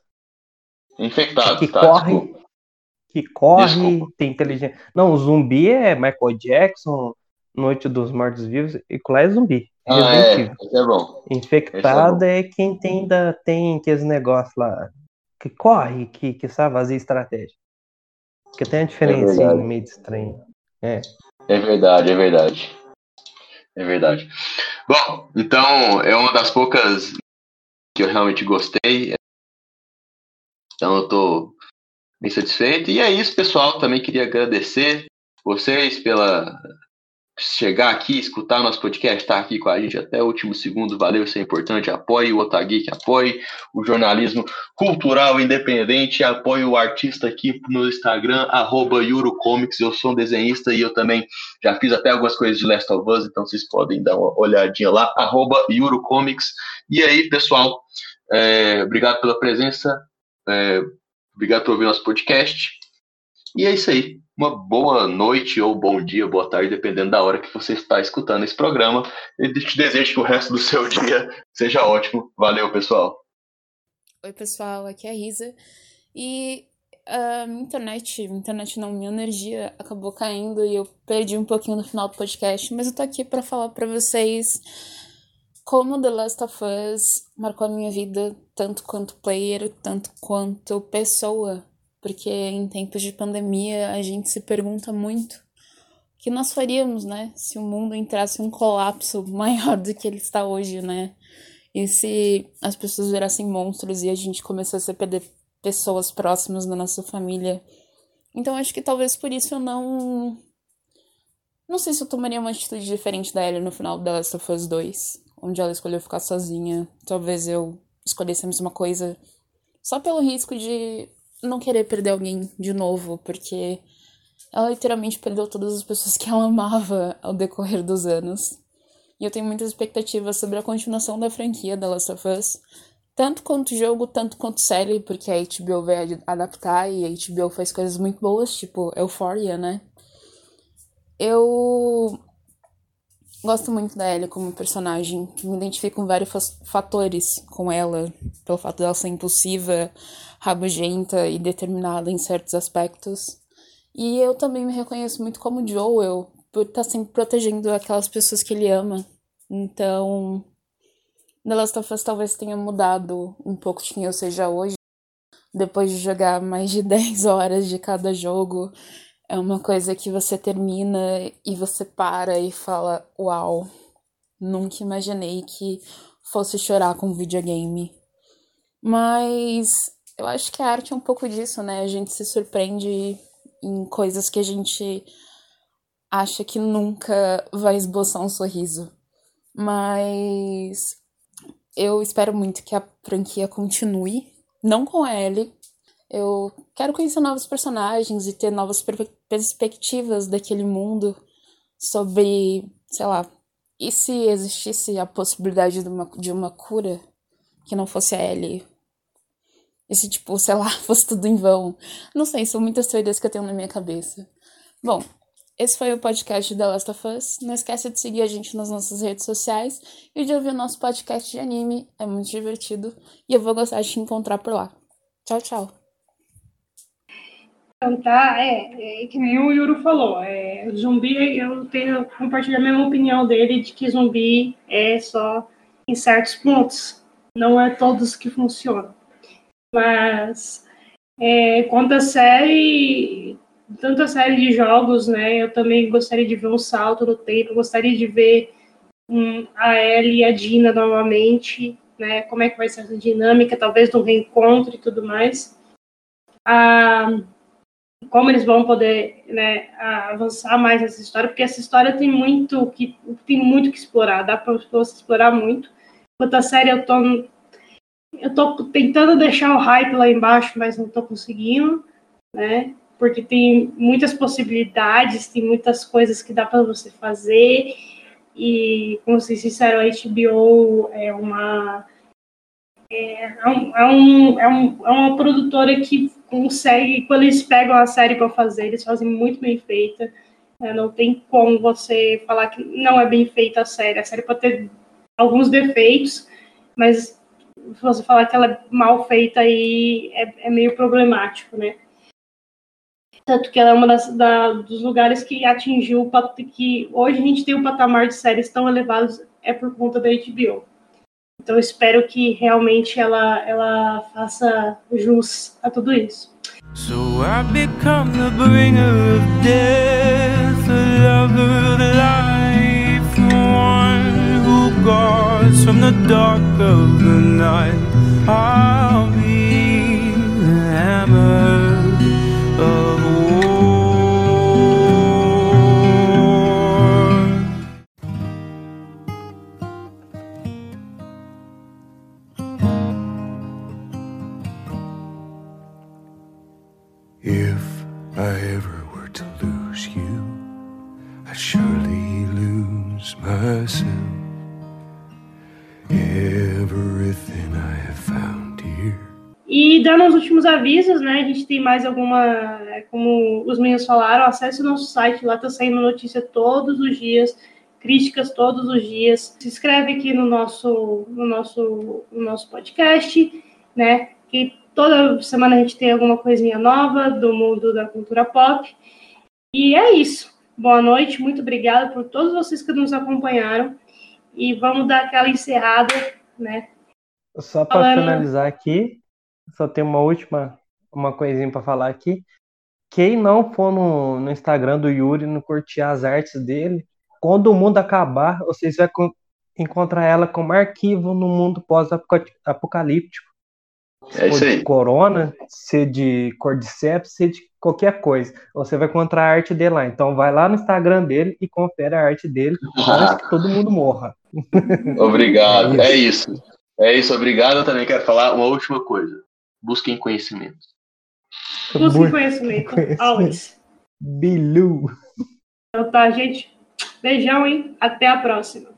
Infectado, que tá, corre, desculpa. Que corre, desculpa. tem inteligência. Não, zumbi é Michael Jackson, Noite dos Mortos Vivos, e lá é zumbi. Ah, é, é bom. Infectado é, é, quem tem, ainda tem aqueles negócios lá que corre, que, que sabe fazer estratégia. Porque tem a diferença é meio estranho. É. É verdade, é verdade. É verdade. Bom, então é uma das poucas que eu realmente gostei. Então eu tô bem satisfeito. E é isso, pessoal. Também queria agradecer vocês pela chegar aqui, escutar nosso podcast, estar tá aqui com a gente até o último segundo, valeu, isso é importante. Apoie o Otageek, apoie o jornalismo cultural independente, apoie o artista aqui no Instagram, arroba Eurocomics. Eu sou um desenhista e eu também já fiz até algumas coisas de Last of Us, então vocês podem dar uma olhadinha lá, arroba Eurocomics. E aí, pessoal, é, obrigado pela presença, é, obrigado por ouvir nosso podcast. E é isso aí uma boa noite ou bom dia, boa tarde, dependendo da hora que você está escutando esse programa. E te desejo que o resto do seu dia seja ótimo. Valeu, pessoal. Oi, pessoal, aqui é a Risa. E a minha internet, internet não, minha energia acabou caindo e eu perdi um pouquinho no final do podcast, mas eu tô aqui para falar para vocês como The Last of Us marcou a minha vida, tanto quanto player, tanto quanto pessoa porque em tempos de pandemia a gente se pergunta muito o que nós faríamos, né, se o mundo entrasse um colapso maior do que ele está hoje, né? E se as pessoas virassem monstros e a gente começasse a perder pessoas próximas da nossa família. Então acho que talvez por isso eu não. Não sei se eu tomaria uma atitude diferente da Ellie no final da Last of Us 2, onde ela escolheu ficar sozinha. Talvez eu escolhesse a mesma coisa só pelo risco de não querer perder alguém de novo, porque ela literalmente perdeu todas as pessoas que ela amava ao decorrer dos anos. E eu tenho muitas expectativas sobre a continuação da franquia da Last of Us, Tanto quanto jogo, tanto quanto série, porque a HBO vai adaptar e a HBO faz coisas muito boas, tipo Euphoria, né? Eu gosto muito da Ellie como personagem. Me identifico com vários fatores com ela, pelo fato dela ser impulsiva, rabugenta e determinada em certos aspectos. E eu também me reconheço muito como Joel, por estar tá sempre protegendo aquelas pessoas que ele ama. Então, The Last of Us talvez tenha mudado um pouco de quem eu seja hoje. Depois de jogar mais de 10 horas de cada jogo, é uma coisa que você termina e você para e fala: Uau, nunca imaginei que fosse chorar com videogame. Mas eu acho que a arte é um pouco disso, né? A gente se surpreende em coisas que a gente acha que nunca vai esboçar um sorriso. Mas eu espero muito que a franquia continue, não com a Ellie. Eu quero conhecer novos personagens e ter novas per perspectivas daquele mundo sobre, sei lá, e se existisse a possibilidade de uma, de uma cura que não fosse a Ellie? E se, tipo, sei lá, fosse tudo em vão? Não sei, são muitas teorias que eu tenho na minha cabeça. Bom, esse foi o podcast da Last of Us. Não esqueça de seguir a gente nas nossas redes sociais e de ouvir o nosso podcast de anime. É muito divertido e eu vou gostar de te encontrar por lá. Tchau, tchau. Tá, é, é que nem o Yuro falou. É, zumbi, eu tenho compartilhar a mesma opinião dele de que zumbi é só em certos pontos. Não é todos que funcionam. Mas é, quanto a série, tanta série de jogos, né? Eu também gostaria de ver um salto no tempo, gostaria de ver um, a Ellie e a Dina novamente, né? Como é que vai ser essa dinâmica, talvez do reencontro e tudo mais. Ah, como eles vão poder né, avançar mais nessa história, porque essa história tem muito que tem muito que explorar, dá para você explorar muito. Quanto a série, eu tô eu tô tentando deixar o hype lá embaixo, mas não tô conseguindo, né? porque tem muitas possibilidades, tem muitas coisas que dá para você fazer. E, como vocês disseram, a HBO é uma. É, é, é, um, é, um, é uma produtora que consegue, quando eles pegam a série para fazer, eles fazem muito bem feita. É, não tem como você falar que não é bem feita a série. A série pode ter alguns defeitos, mas se você falar que ela é mal feita aí é, é meio problemático, né? Tanto que ela é uma das, da, dos lugares que atingiu que hoje a gente tem um patamar de séries tão elevados é por conta da HBO. Então espero que realmente ela, ela faça jus a tudo isso. So I become the bringer of death, the lover of life, one who guards from the dark of the night. Avisos, né? A gente tem mais alguma, como os meninos falaram, acesse o nosso site, lá tá saindo notícia todos os dias, críticas todos os dias. Se inscreve aqui no nosso, no nosso, no nosso podcast, né? Que toda semana a gente tem alguma coisinha nova do mundo da cultura pop. E é isso. Boa noite, muito obrigada por todos vocês que nos acompanharam. E vamos dar aquela encerrada, né? Só para Falando... finalizar aqui, só tem uma última uma coisinha para falar aqui. Quem não for no, no Instagram do Yuri, não curtir as artes dele, quando o mundo acabar, vocês vão encontrar ela como arquivo no mundo pós-apocalíptico. É isso aí. de corona, se de cordyceps, se de qualquer coisa. Você vai encontrar a arte dele lá. Então vai lá no Instagram dele e confere a arte dele antes que todo mundo morra. Obrigado. É isso. é isso. É isso, obrigado. Eu também quero falar uma última coisa. Busquem conhecimento. Tá Tudo sem conhecimento. Always. Bilu. Então tá, gente. Beijão, hein? Até a próxima.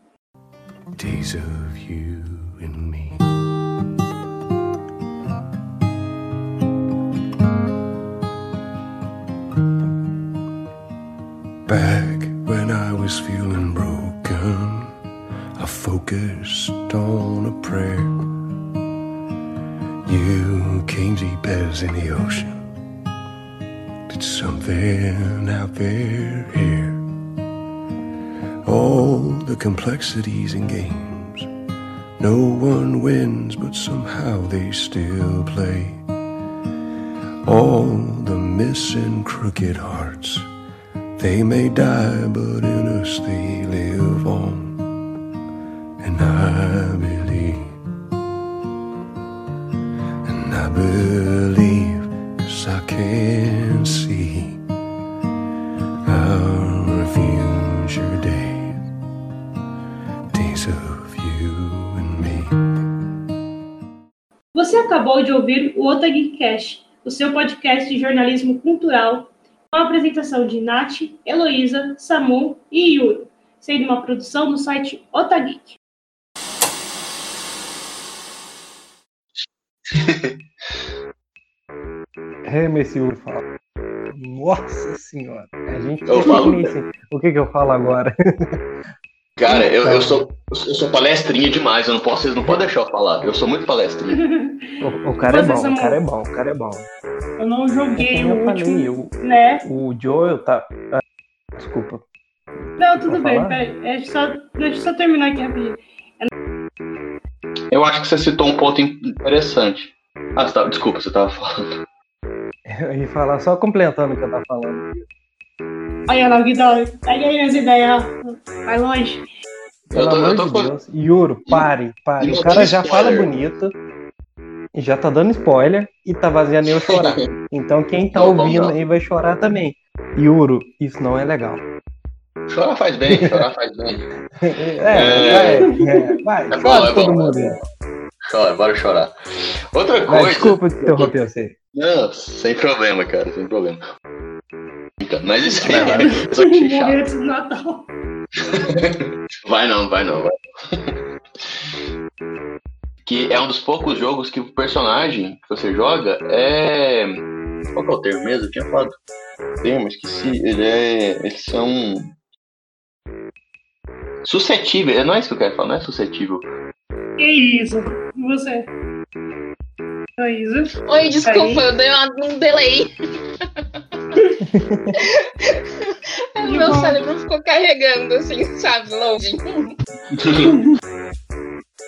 Days of you and me. Back when I was feeling broken, I focused on a prayer. You came deep as in the ocean. Did something out there here. All the complexities and games. No one wins, but somehow they still play. All the missing crooked hearts. They may die, but in us they live on. And I believe, believe, cause I can see our future days, days of you and me. Você acabou de ouvir o Otagui Cash, o seu podcast de jornalismo cultural, com a apresentação de Nath, Heloísa, Samu e Yuro, sendo uma produção do site Otageek. É, Messiur fala. Nossa senhora. A gente Eu falo. O que, que eu falo agora? Cara, eu, eu, sou, eu sou palestrinha demais, eu não posso, vocês não podem deixar eu falar. Eu sou muito palestrinha. O, o cara é Você, bom, o cara é bom, o cara é bom. Eu não joguei o eu falei, último, o, né? o Joel tá. ah, desculpa. Não, tudo bem, falar? peraí. Deixa eu só, deixa eu só terminar aqui rapidinho. Eu acho que você citou um ponto interessante. Ah, você tava, desculpa, você tava falando. Eu ia falar só completando o que eu tava falando. Olha lá, Guidão, pega aí as ideias, ó. vai longe. Pelo Eu tô- eu amor tô de com- Deus. Yuro, pare, pare. e O cara já fala spoiler. bonito. E já tá dando spoiler e tá fazendo eu chorar. Então quem tá Não, ouvindo aí vai chorar também. Yuro, isso não é legal. Chorar faz bem, chorar faz bem. É, É. vai, é, vai, É bom, chora é todo bom, mundo. é. Chora, bora chorar. Outra coisa. desculpa interromper você. Não, sem problema, cara, sem problema. Mas isso aí é só que chato. Natal. Vai não, vai não, vai. Que é um dos poucos jogos que o personagem que você joga é. Qual que é o termo mesmo? Eu tinha falado. Termo, esqueci. Ele é. Eles são. Suscetíveis. Não é isso que eu quero falar, não é suscetível. Que isso? E você? Heloísa? Oi, desculpa, Aí. eu dei uma- um delay. o meu bom. cérebro ficou carregando, assim, sabe, longe.